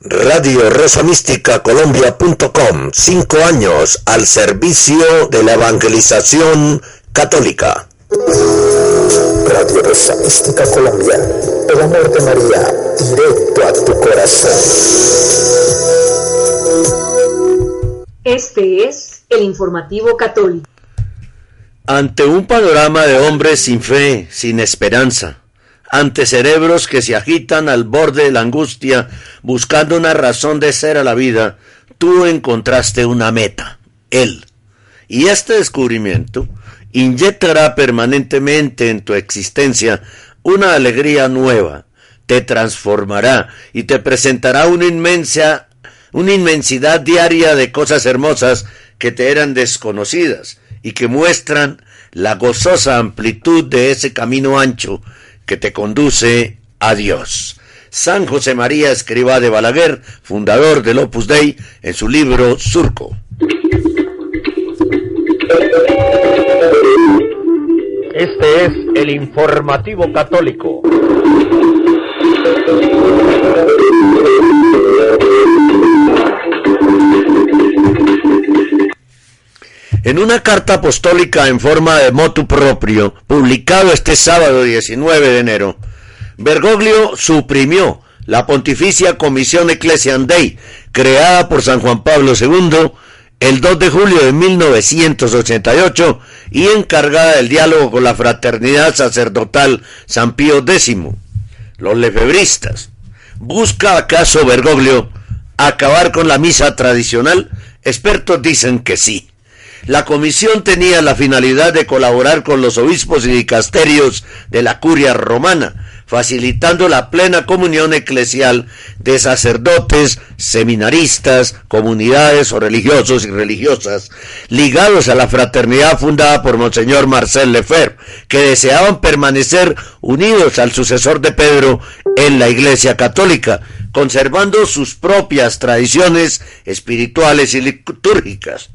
Radio Rosa Mística Colombia.com, cinco años al servicio de la evangelización católica. Radio Rosa Mística Colombia, el amor de María, directo a tu corazón. Este es el informativo católico. Ante un panorama de hombres sin fe, sin esperanza, ante cerebros que se agitan al borde de la angustia, buscando una razón de ser a la vida, tú encontraste una meta, Él. Y este descubrimiento inyectará permanentemente en tu existencia una alegría nueva, te transformará y te presentará una inmensa una inmensidad diaria de cosas hermosas que te eran desconocidas y que muestran la gozosa amplitud de ese camino ancho que te conduce a Dios. San José María Escribá de Balaguer, fundador del Opus Dei, en su libro Surco. Este es el informativo católico. En una carta apostólica en forma de motu propio, publicado este sábado 19 de enero, Bergoglio suprimió la Pontificia Comisión Ecclesiam Dei, creada por San Juan Pablo II el 2 de julio de 1988 y encargada del diálogo con la fraternidad sacerdotal San Pío X. Los lefebristas. ¿Busca acaso Bergoglio acabar con la misa tradicional? Expertos dicen que sí. La comisión tenía la finalidad de colaborar con los obispos y dicasterios de la curia romana, facilitando la plena comunión eclesial de sacerdotes, seminaristas, comunidades o religiosos y religiosas ligados a la fraternidad fundada por Monseñor Marcel Lefebvre, que deseaban permanecer unidos al sucesor de Pedro en la Iglesia Católica, conservando sus propias tradiciones espirituales y litúrgicas.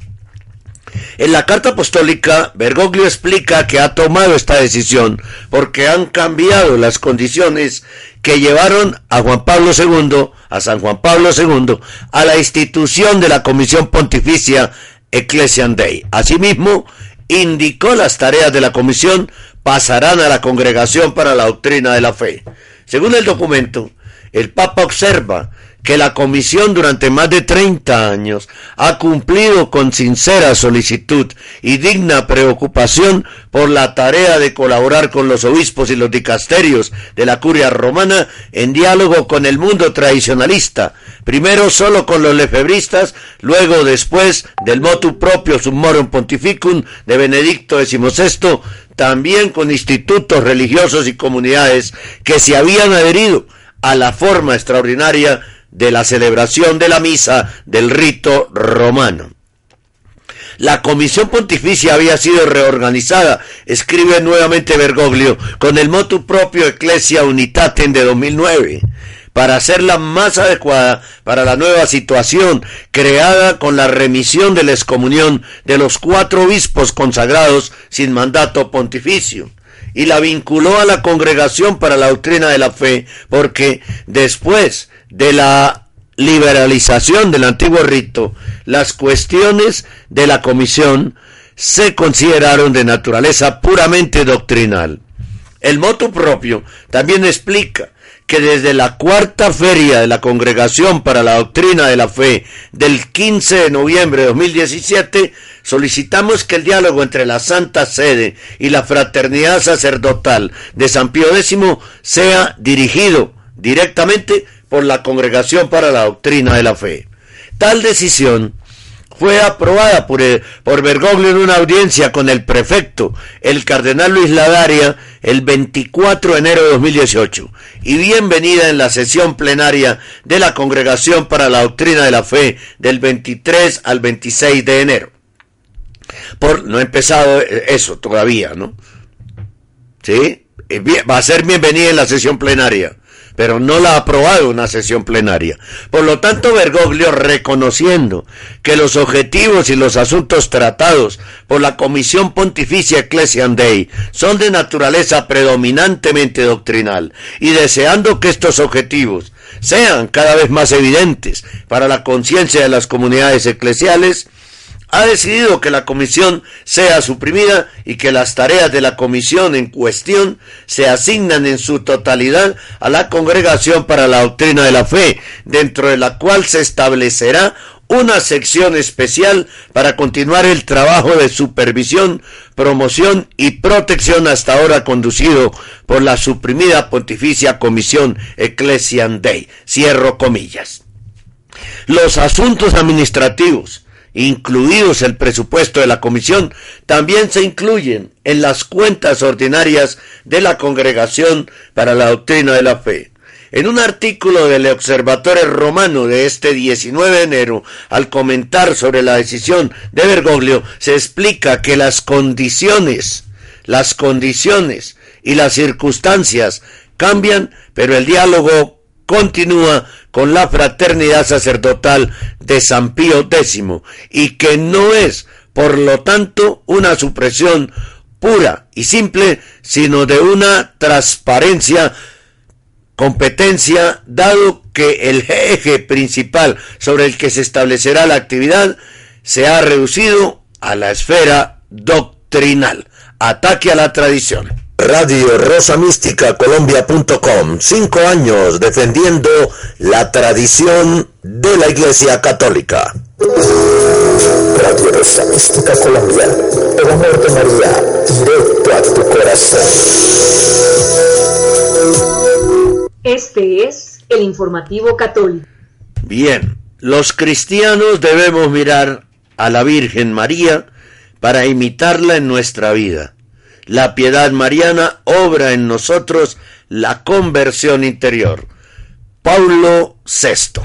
En la carta apostólica, Bergoglio explica que ha tomado esta decisión porque han cambiado las condiciones que llevaron a Juan Pablo II, a San Juan Pablo II, a la institución de la Comisión Pontificia Ecclesiam Dei. Asimismo, indicó las tareas de la comisión pasarán a la Congregación para la Doctrina de la Fe. Según el documento, el Papa observa que la Comisión durante más de 30 años ha cumplido con sincera solicitud y digna preocupación por la tarea de colaborar con los obispos y los dicasterios de la curia romana en diálogo con el mundo tradicionalista, primero solo con los lefebristas, luego después del motu propio summorum pontificum de Benedicto XVI, también con institutos religiosos y comunidades que se habían adherido a la forma extraordinaria de la celebración de la misa del rito romano. La comisión pontificia había sido reorganizada, escribe nuevamente Bergoglio, con el motu propio Ecclesia Unitatem de 2009, para hacerla más adecuada para la nueva situación creada con la remisión de la excomunión de los cuatro obispos consagrados sin mandato pontificio y la vinculó a la congregación para la doctrina de la fe, porque después de la liberalización del antiguo rito, las cuestiones de la comisión se consideraron de naturaleza puramente doctrinal. El motu propio también explica que desde la cuarta feria de la Congregación para la Doctrina de la Fe del 15 de noviembre de 2017 solicitamos que el diálogo entre la Santa Sede y la Fraternidad Sacerdotal de San Pío X sea dirigido directamente por la Congregación para la Doctrina de la Fe. Tal decisión fue aprobada por, por Bergoglio en una audiencia con el prefecto, el cardenal Luis Ladaria, el 24 de enero de 2018, y bienvenida en la sesión plenaria de la Congregación para la Doctrina de la Fe del 23 al 26 de enero. Por, no ha empezado eso todavía, ¿no? ¿Sí? Va a ser bienvenida en la sesión plenaria pero no la ha aprobado una sesión plenaria. Por lo tanto, Bergoglio, reconociendo que los objetivos y los asuntos tratados por la Comisión Pontificia Ecclesiam Dei son de naturaleza predominantemente doctrinal y deseando que estos objetivos sean cada vez más evidentes para la conciencia de las comunidades eclesiales, ha decidido que la comisión sea suprimida y que las tareas de la comisión en cuestión se asignan en su totalidad a la Congregación para la Doctrina de la Fe, dentro de la cual se establecerá una sección especial para continuar el trabajo de supervisión, promoción y protección hasta ahora conducido por la suprimida Pontificia Comisión Ecclesiam Dei. Cierro comillas. Los asuntos administrativos, incluidos el presupuesto de la comisión, también se incluyen en las cuentas ordinarias de la Congregación para la Doctrina de la Fe. En un artículo del Observatorio Romano de este 19 de enero, al comentar sobre la decisión de Bergoglio, se explica que las condiciones, las condiciones y las circunstancias cambian, pero el diálogo continúa con la fraternidad sacerdotal de San Pío X y que no es, por lo tanto, una supresión pura y simple, sino de una transparencia competencia, dado que el eje principal sobre el que se establecerá la actividad se ha reducido a la esfera doctrinal. Ataque a la tradición. Radio Rosa Mística Colombia.com. Cinco años defendiendo la tradición de la Iglesia Católica. Radio Rosa Mística Colombia. El amor de María, directo a tu corazón. Este es el informativo católico. Bien, los cristianos debemos mirar a la Virgen María para imitarla en nuestra vida. La piedad mariana obra en nosotros la conversión interior. Paulo VI.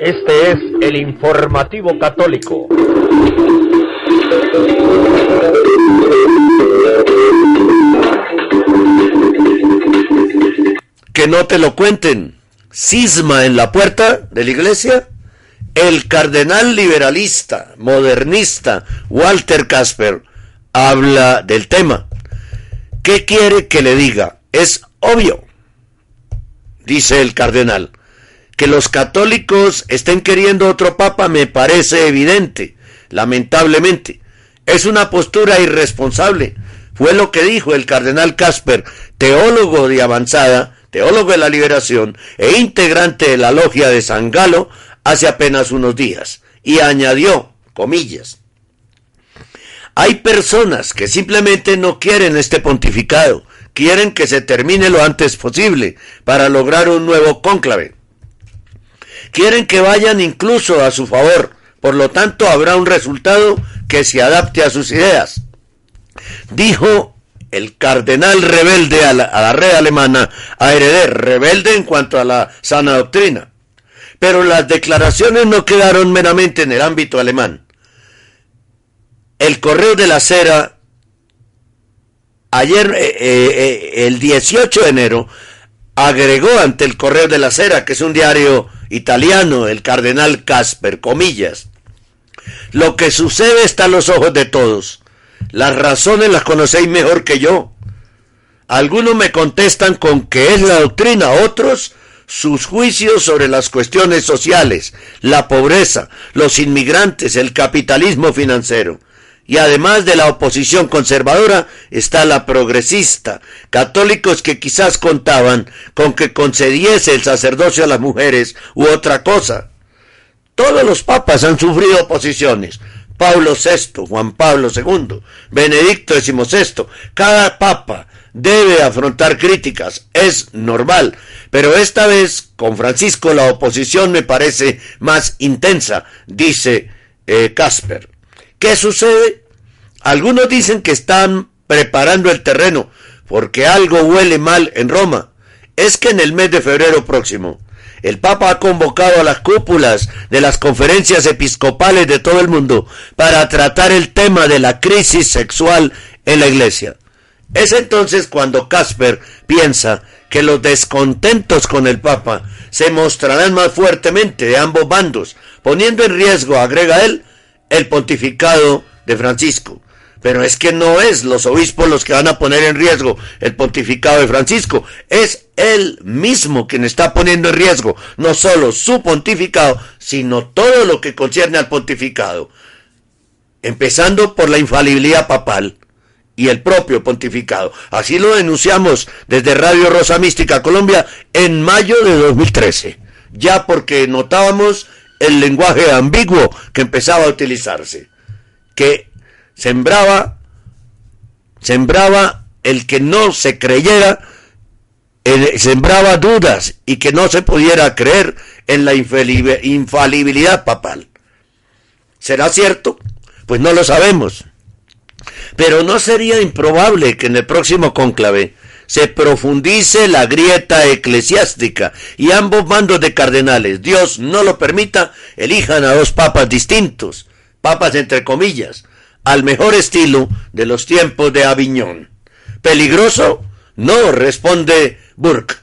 Este es el informativo católico. Que no te lo cuenten. Cisma en la puerta de la iglesia. El cardenal liberalista, modernista, Walter Casper, habla del tema. ¿Qué quiere que le diga? Es obvio, dice el cardenal. Que los católicos estén queriendo otro papa me parece evidente, lamentablemente. Es una postura irresponsable. Fue lo que dijo el cardenal Casper, teólogo de avanzada, teólogo de la liberación e integrante de la logia de San Galo, hace apenas unos días. Y añadió, comillas, hay personas que simplemente no quieren este pontificado, quieren que se termine lo antes posible para lograr un nuevo cónclave. Quieren que vayan incluso a su favor, por lo tanto habrá un resultado que se adapte a sus ideas. Dijo el cardenal rebelde a la, a la red alemana, a heredar, rebelde en cuanto a la sana doctrina. Pero las declaraciones no quedaron meramente en el ámbito alemán. El correo de la cera, ayer, eh, eh, el 18 de enero, agregó ante el correo de la cera, que es un diario italiano, el cardenal Casper, comillas, lo que sucede está a los ojos de todos. Las razones las conocéis mejor que yo. Algunos me contestan con que es la doctrina, otros sus juicios sobre las cuestiones sociales, la pobreza, los inmigrantes, el capitalismo financiero. Y además de la oposición conservadora está la progresista, católicos que quizás contaban con que concediese el sacerdocio a las mujeres u otra cosa. Todos los papas han sufrido oposiciones. Pablo VI, Juan Pablo II, Benedicto XVI, cada papa debe afrontar críticas, es normal, pero esta vez con Francisco la oposición me parece más intensa, dice Casper. Eh, ¿Qué sucede? Algunos dicen que están preparando el terreno porque algo huele mal en Roma. Es que en el mes de febrero próximo el Papa ha convocado a las cúpulas de las conferencias episcopales de todo el mundo para tratar el tema de la crisis sexual en la iglesia. Es entonces cuando Casper piensa que los descontentos con el Papa se mostrarán más fuertemente de ambos bandos, poniendo en riesgo, agrega él, el pontificado de Francisco. Pero es que no es los obispos los que van a poner en riesgo el pontificado de Francisco, es él mismo quien está poniendo en riesgo no solo su pontificado, sino todo lo que concierne al pontificado, empezando por la infalibilidad papal y el propio pontificado. Así lo denunciamos desde Radio Rosa Mística Colombia en mayo de 2013, ya porque notábamos el lenguaje ambiguo que empezaba a utilizarse, que sembraba, sembraba el que no se creyera sembraba dudas y que no se pudiera creer en la infalibilidad papal. ¿Será cierto? Pues no lo sabemos. Pero no sería improbable que en el próximo cónclave se profundice la grieta eclesiástica y ambos bandos de cardenales, Dios no lo permita, elijan a dos papas distintos, papas entre comillas, al mejor estilo de los tiempos de Aviñón. ¿Peligroso? No, responde Burke.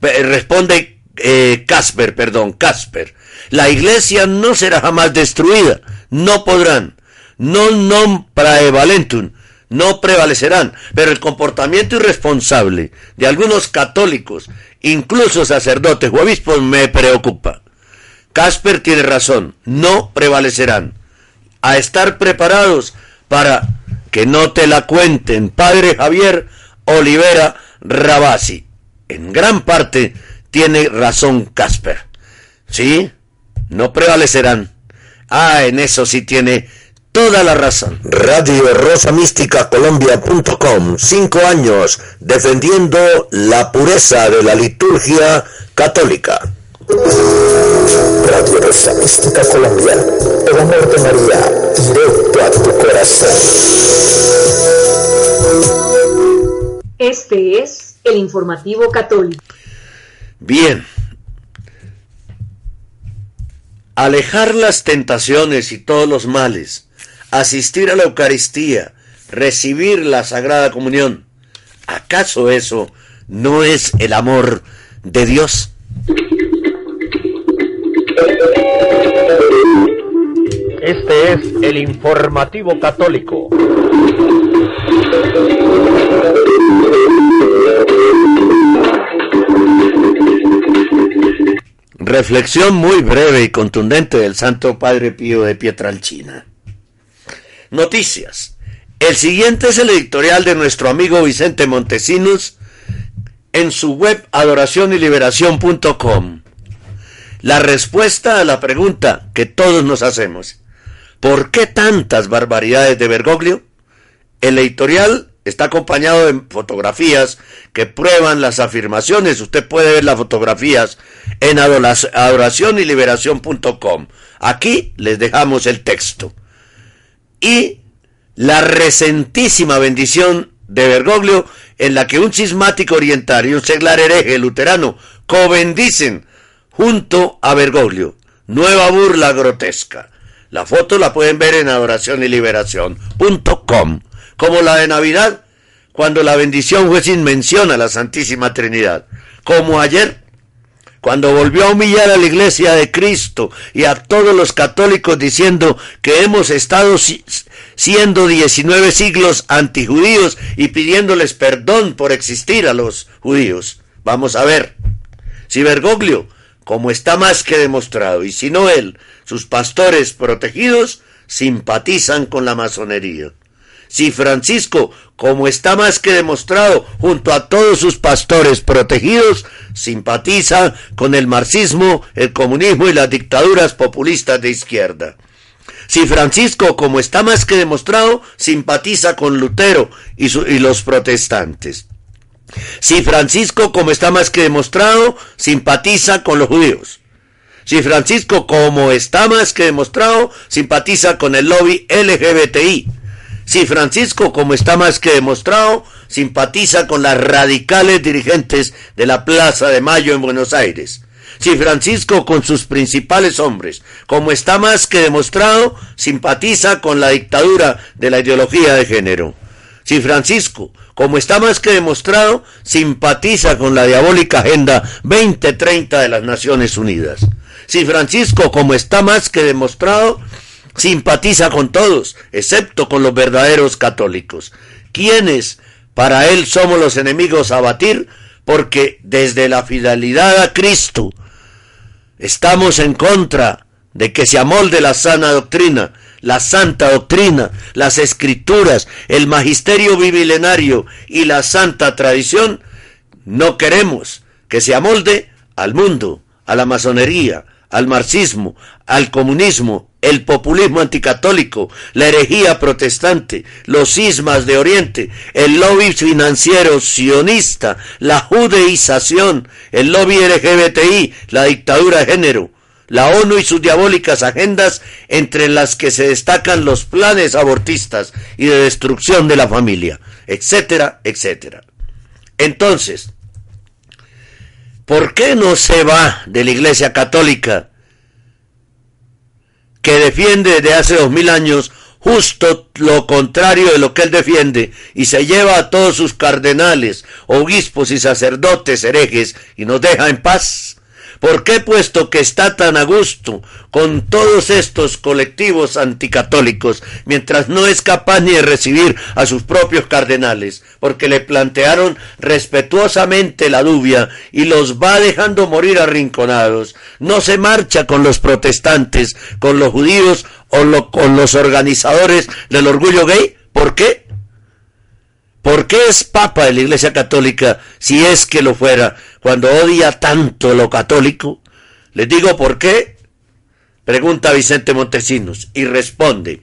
Responde eh, Casper, perdón, Casper. La iglesia no será jamás destruida. No podrán. No non praevalentum. No prevalecerán. Pero el comportamiento irresponsable de algunos católicos, incluso sacerdotes o obispos, me preocupa. Casper tiene razón. No prevalecerán. A estar preparados para que no te la cuenten. Padre Javier Olivera Rabasi. En gran parte tiene razón Casper. ¿Sí? No prevalecerán. Ah, en eso sí tiene toda la razón. Radio Rosa Mística Colombia.com. Cinco años defendiendo la pureza de la liturgia católica. Radio Rosa Mística Colombia. El amor de María, directo a tu corazón. Este es el informativo católico. Bien. Alejar las tentaciones y todos los males, asistir a la Eucaristía, recibir la Sagrada Comunión. ¿Acaso eso no es el amor de Dios? Este es el informativo católico. Reflexión muy breve y contundente del Santo Padre Pío de Pietralcina. Noticias. El siguiente es el editorial de nuestro amigo Vicente Montesinos en su web adoracionyLiberación.com. La respuesta a la pregunta que todos nos hacemos. ¿Por qué tantas barbaridades de Bergoglio? El editorial está acompañado de fotografías que prueban las afirmaciones. Usted puede ver las fotografías en adoración y liberación.com. Aquí les dejamos el texto. Y la recentísima bendición de Bergoglio en la que un cismático oriental y un seglar hereje luterano co-bendicen junto a Bergoglio. Nueva burla grotesca. La foto la pueden ver en adoración y liberación.com como la de Navidad, cuando la bendición fue sin mención a la Santísima Trinidad, como ayer, cuando volvió a humillar a la iglesia de Cristo y a todos los católicos diciendo que hemos estado siendo 19 siglos antijudíos y pidiéndoles perdón por existir a los judíos. Vamos a ver. Si Bergoglio, como está más que demostrado, y si no él, sus pastores protegidos, simpatizan con la masonería. Si Francisco, como está más que demostrado, junto a todos sus pastores protegidos, simpatiza con el marxismo, el comunismo y las dictaduras populistas de izquierda. Si Francisco, como está más que demostrado, simpatiza con Lutero y, los protestantes. Si Francisco, como está más que demostrado, simpatiza con los judíos. Si Francisco, como está más que demostrado, simpatiza con el lobby LGBTI si Francisco, como está más que demostrado, simpatiza con las radicales dirigentes de la Plaza de Mayo en Buenos Aires. Si Francisco con sus principales hombres, como está más que demostrado, simpatiza con la dictadura de la ideología de género. Si Francisco, como está más que demostrado, simpatiza con la diabólica Agenda 2030 de las Naciones Unidas. Si Francisco, como está más que demostrado, simpatiza con todos, excepto con los verdaderos católicos, quienes para él somos los enemigos a batir, porque desde la fidelidad a Cristo estamos en contra de que se amolde la sana doctrina, la santa doctrina, las escrituras, el magisterio bibilenario y la santa tradición, no queremos que se amolde al mundo, a la masonería, al marxismo, al comunismo el populismo anticatólico, la herejía protestante, los cismas de Oriente, el lobby financiero sionista, la judeización, el lobby LGBTI, la dictadura de género, la ONU y sus diabólicas agendas entre las que se destacan los planes abortistas y de destrucción de la familia, etcétera, etcétera. Entonces, ¿por qué no se va de la Iglesia Católica que defiende desde hace dos mil años justo lo contrario de lo que él defiende y se lleva a todos sus cardenales, obispos y sacerdotes herejes y nos deja en paz? ¿Por qué puesto que está tan a gusto con todos estos colectivos anticatólicos, mientras no es capaz ni de recibir a sus propios cardenales, porque le plantearon respetuosamente la dubia y los va dejando morir arrinconados, no se marcha con los protestantes, con los judíos o con los organizadores del orgullo gay? ¿Por qué? ¿Por qué es papa de la Iglesia Católica si es que lo fuera cuando odia tanto lo católico? Les digo por qué. Pregunta Vicente Montesinos y responde.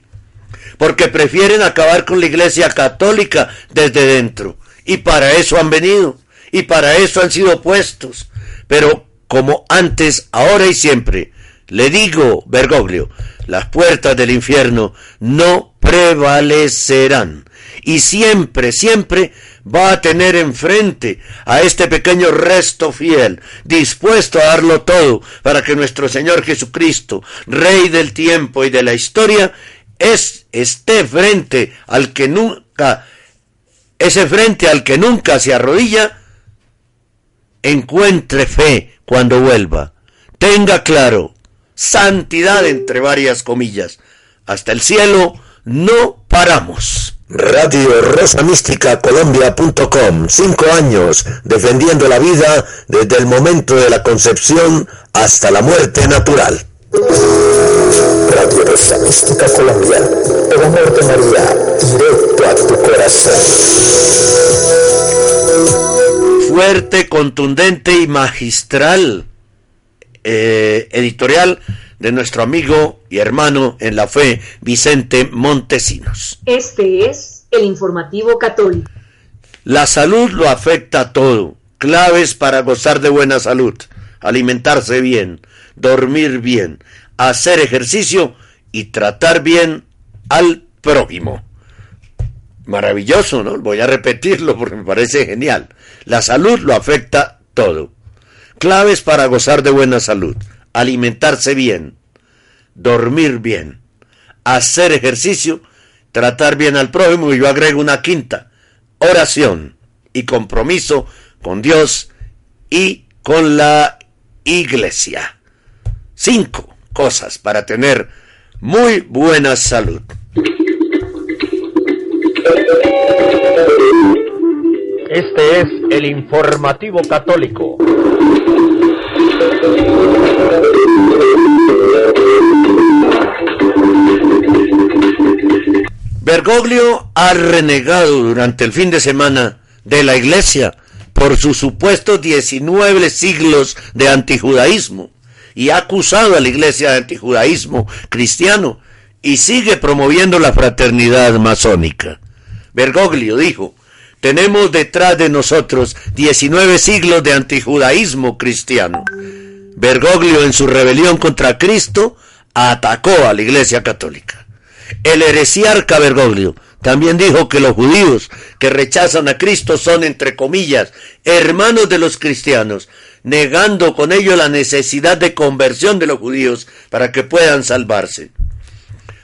Porque prefieren acabar con la Iglesia Católica desde dentro. Y para eso han venido. Y para eso han sido puestos. Pero como antes, ahora y siempre, le digo, Bergoglio, las puertas del infierno no prevalecerán y siempre, siempre va a tener enfrente a este pequeño resto fiel, dispuesto a darlo todo para que nuestro Señor Jesucristo, Rey del tiempo y de la historia, es, esté frente al que nunca, ese frente al que nunca se arrodilla, encuentre fe cuando vuelva. Tenga claro, santidad entre varias comillas. Hasta el cielo no paramos. Radio Rosa Mística Colombia.com. Cinco años defendiendo la vida desde el momento de la concepción hasta la muerte natural. Radio Rosa Mística Colombia. El amor de María, directo a tu corazón. Fuerte, contundente y magistral. Eh, editorial de nuestro amigo y hermano en la fe, Vicente Montesinos. Este es el informativo católico. La salud lo afecta todo. Claves para gozar de buena salud. Alimentarse bien, dormir bien, hacer ejercicio y tratar bien al prójimo. Maravilloso, ¿no? Voy a repetirlo porque me parece genial. La salud lo afecta todo. Claves para gozar de buena salud alimentarse bien, dormir bien, hacer ejercicio, tratar bien al prójimo y yo agrego una quinta, oración y compromiso con Dios y con la iglesia. Cinco cosas para tener muy buena salud. Este es el informativo católico. Bergoglio ha renegado durante el fin de semana de la Iglesia por sus supuestos 19 siglos de antijudaísmo y ha acusado a la Iglesia de antijudaísmo cristiano y sigue promoviendo la fraternidad masónica. Bergoglio dijo, tenemos detrás de nosotros 19 siglos de antijudaísmo cristiano. Bergoglio en su rebelión contra Cristo atacó a la Iglesia Católica. El heresiarca Bergoglio también dijo que los judíos que rechazan a Cristo son, entre comillas, hermanos de los cristianos, negando con ello la necesidad de conversión de los judíos para que puedan salvarse.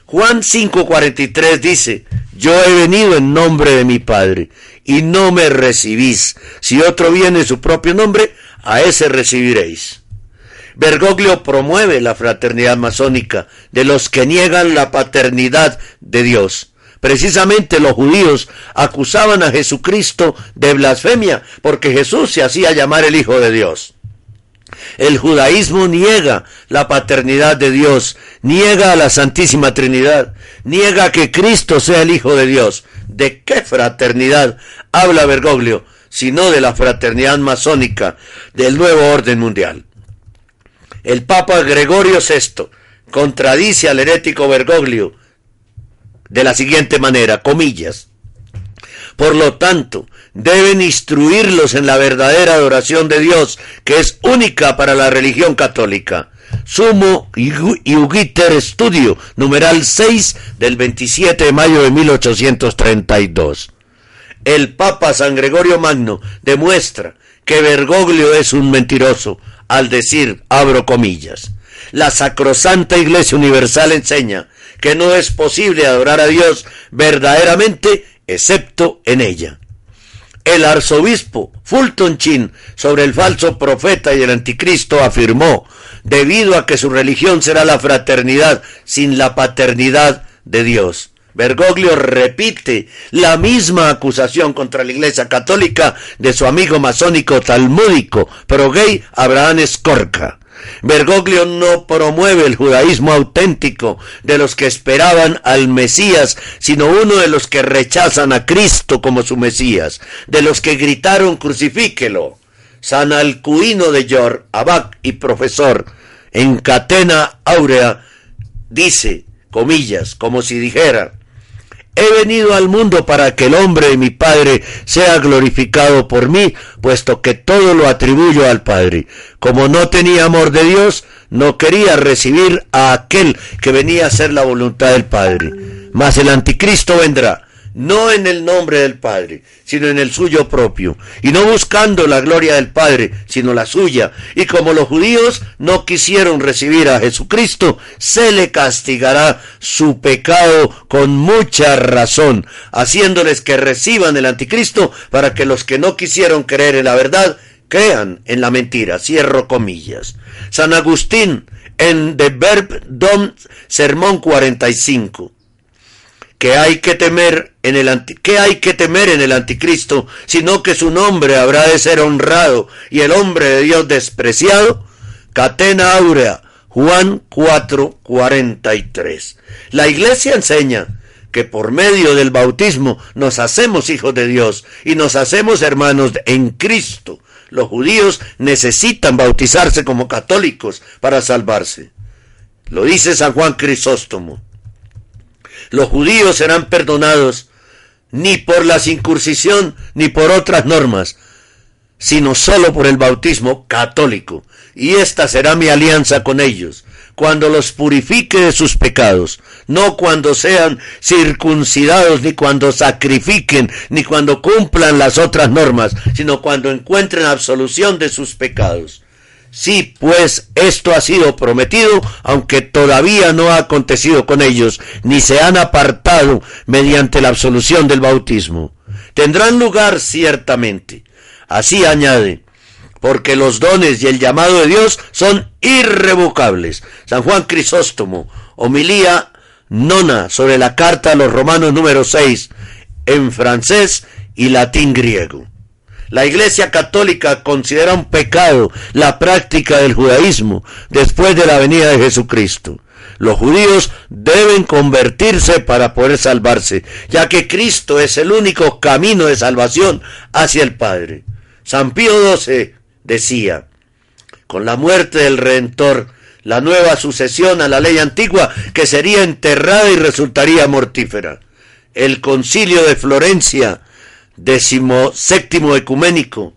Juan 5:43 dice, yo he venido en nombre de mi Padre y no me recibís. Si otro viene en su propio nombre, a ese recibiréis. Bergoglio promueve la fraternidad masónica de los que niegan la paternidad de Dios. Precisamente los judíos acusaban a Jesucristo de blasfemia porque Jesús se hacía llamar el Hijo de Dios. El judaísmo niega la paternidad de Dios, niega a la Santísima Trinidad, niega que Cristo sea el Hijo de Dios. ¿De qué fraternidad habla Bergoglio? Sino de la fraternidad masónica del nuevo orden mundial. El Papa Gregorio VI contradice al herético Bergoglio de la siguiente manera, comillas. Por lo tanto, deben instruirlos en la verdadera adoración de Dios, que es única para la religión católica. Sumo Iugiter Studio, numeral 6 del 27 de mayo de 1832. El Papa San Gregorio Magno demuestra que Bergoglio es un mentiroso al decir, abro comillas, la Sacrosanta Iglesia Universal enseña que no es posible adorar a Dios verdaderamente excepto en ella. El arzobispo Fulton Chin sobre el falso profeta y el anticristo afirmó, debido a que su religión será la fraternidad sin la paternidad de Dios. Bergoglio repite la misma acusación contra la Iglesia Católica de su amigo masónico talmúdico, pro gay Abraham Escorca. Bergoglio no promueve el judaísmo auténtico de los que esperaban al Mesías, sino uno de los que rechazan a Cristo como su Mesías, de los que gritaron crucifíquelo. San Alcuino de Yor, abac y profesor, en Catena Áurea, dice, comillas, como si dijera, He venido al mundo para que el hombre de mi Padre sea glorificado por mí, puesto que todo lo atribuyo al Padre. Como no tenía amor de Dios, no quería recibir a aquel que venía a hacer la voluntad del Padre. Mas el anticristo vendrá no en el nombre del Padre, sino en el suyo propio, y no buscando la gloria del Padre, sino la suya. Y como los judíos no quisieron recibir a Jesucristo, se le castigará su pecado con mucha razón, haciéndoles que reciban el anticristo para que los que no quisieron creer en la verdad, crean en la mentira. Cierro comillas. San Agustín, en The Verb Dom, Sermón 45 que hay que temer en el hay que temer en el anticristo, sino que su nombre habrá de ser honrado y el hombre de Dios despreciado. Catena Aurea, Juan 4:43. La iglesia enseña que por medio del bautismo nos hacemos hijos de Dios y nos hacemos hermanos en Cristo. Los judíos necesitan bautizarse como católicos para salvarse. Lo dice San Juan Crisóstomo los judíos serán perdonados ni por la circuncisión ni por otras normas, sino solo por el bautismo católico. Y esta será mi alianza con ellos, cuando los purifique de sus pecados, no cuando sean circuncidados, ni cuando sacrifiquen, ni cuando cumplan las otras normas, sino cuando encuentren absolución de sus pecados. Sí, pues esto ha sido prometido, aunque todavía no ha acontecido con ellos, ni se han apartado mediante la absolución del bautismo. Tendrán lugar ciertamente. Así añade, porque los dones y el llamado de Dios son irrevocables. San Juan Crisóstomo, homilía nona sobre la carta a los romanos número 6, en francés y latín griego. La Iglesia Católica considera un pecado la práctica del judaísmo después de la venida de Jesucristo. Los judíos deben convertirse para poder salvarse, ya que Cristo es el único camino de salvación hacia el Padre. San Pío XII decía, con la muerte del Redentor, la nueva sucesión a la ley antigua que sería enterrada y resultaría mortífera. El concilio de Florencia séptimo ecuménico.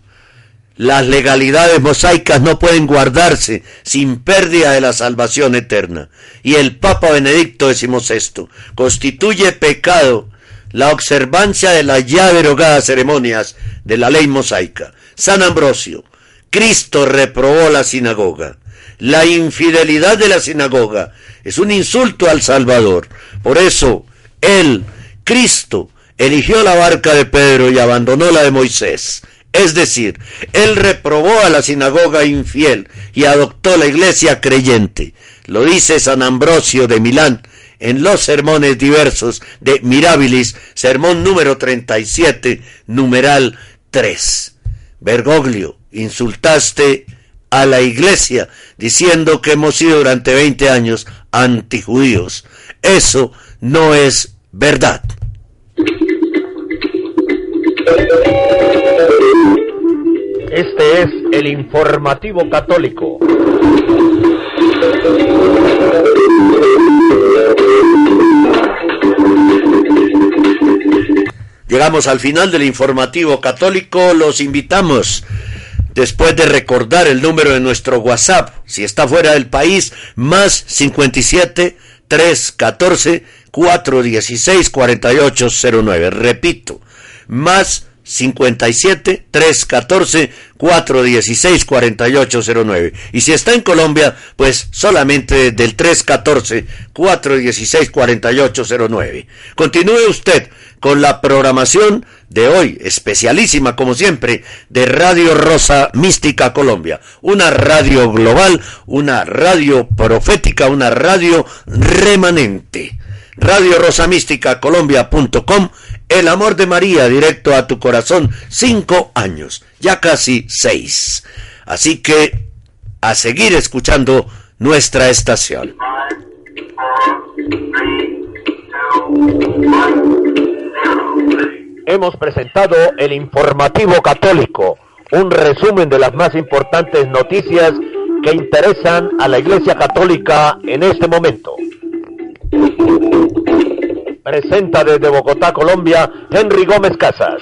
Las legalidades mosaicas no pueden guardarse sin pérdida de la salvación eterna. Y el Papa Benedicto XVI constituye pecado la observancia de las ya derogadas ceremonias de la ley mosaica. San Ambrosio, Cristo reprobó la sinagoga. La infidelidad de la sinagoga es un insulto al Salvador. Por eso, Él, Cristo, eligió la barca de Pedro y abandonó la de Moisés. Es decir, él reprobó a la sinagoga infiel y adoptó la iglesia creyente. Lo dice San Ambrosio de Milán en los sermones diversos de Mirabilis, sermón número 37, numeral 3. Bergoglio, insultaste a la iglesia diciendo que hemos sido durante 20 años antijudíos. Eso no es verdad. Este es el informativo católico. Llegamos al final del informativo católico, los invitamos después de recordar el número de nuestro WhatsApp, si está fuera del país, más 57 314 416 4809. Repito, más 57 314 416 4809. Y si está en Colombia, pues solamente del 314 416 4809. Continúe usted con la programación de hoy, especialísima como siempre, de Radio Rosa Mística Colombia. Una radio global, una radio profética, una radio remanente. Radio Rosa Mística Colombia.com, el amor de María directo a tu corazón, cinco años, ya casi seis. Así que a seguir escuchando nuestra estación. Hemos presentado el informativo católico, un resumen de las más importantes noticias que interesan a la Iglesia Católica en este momento. Presenta desde Bogotá, Colombia, Henry Gómez Casas.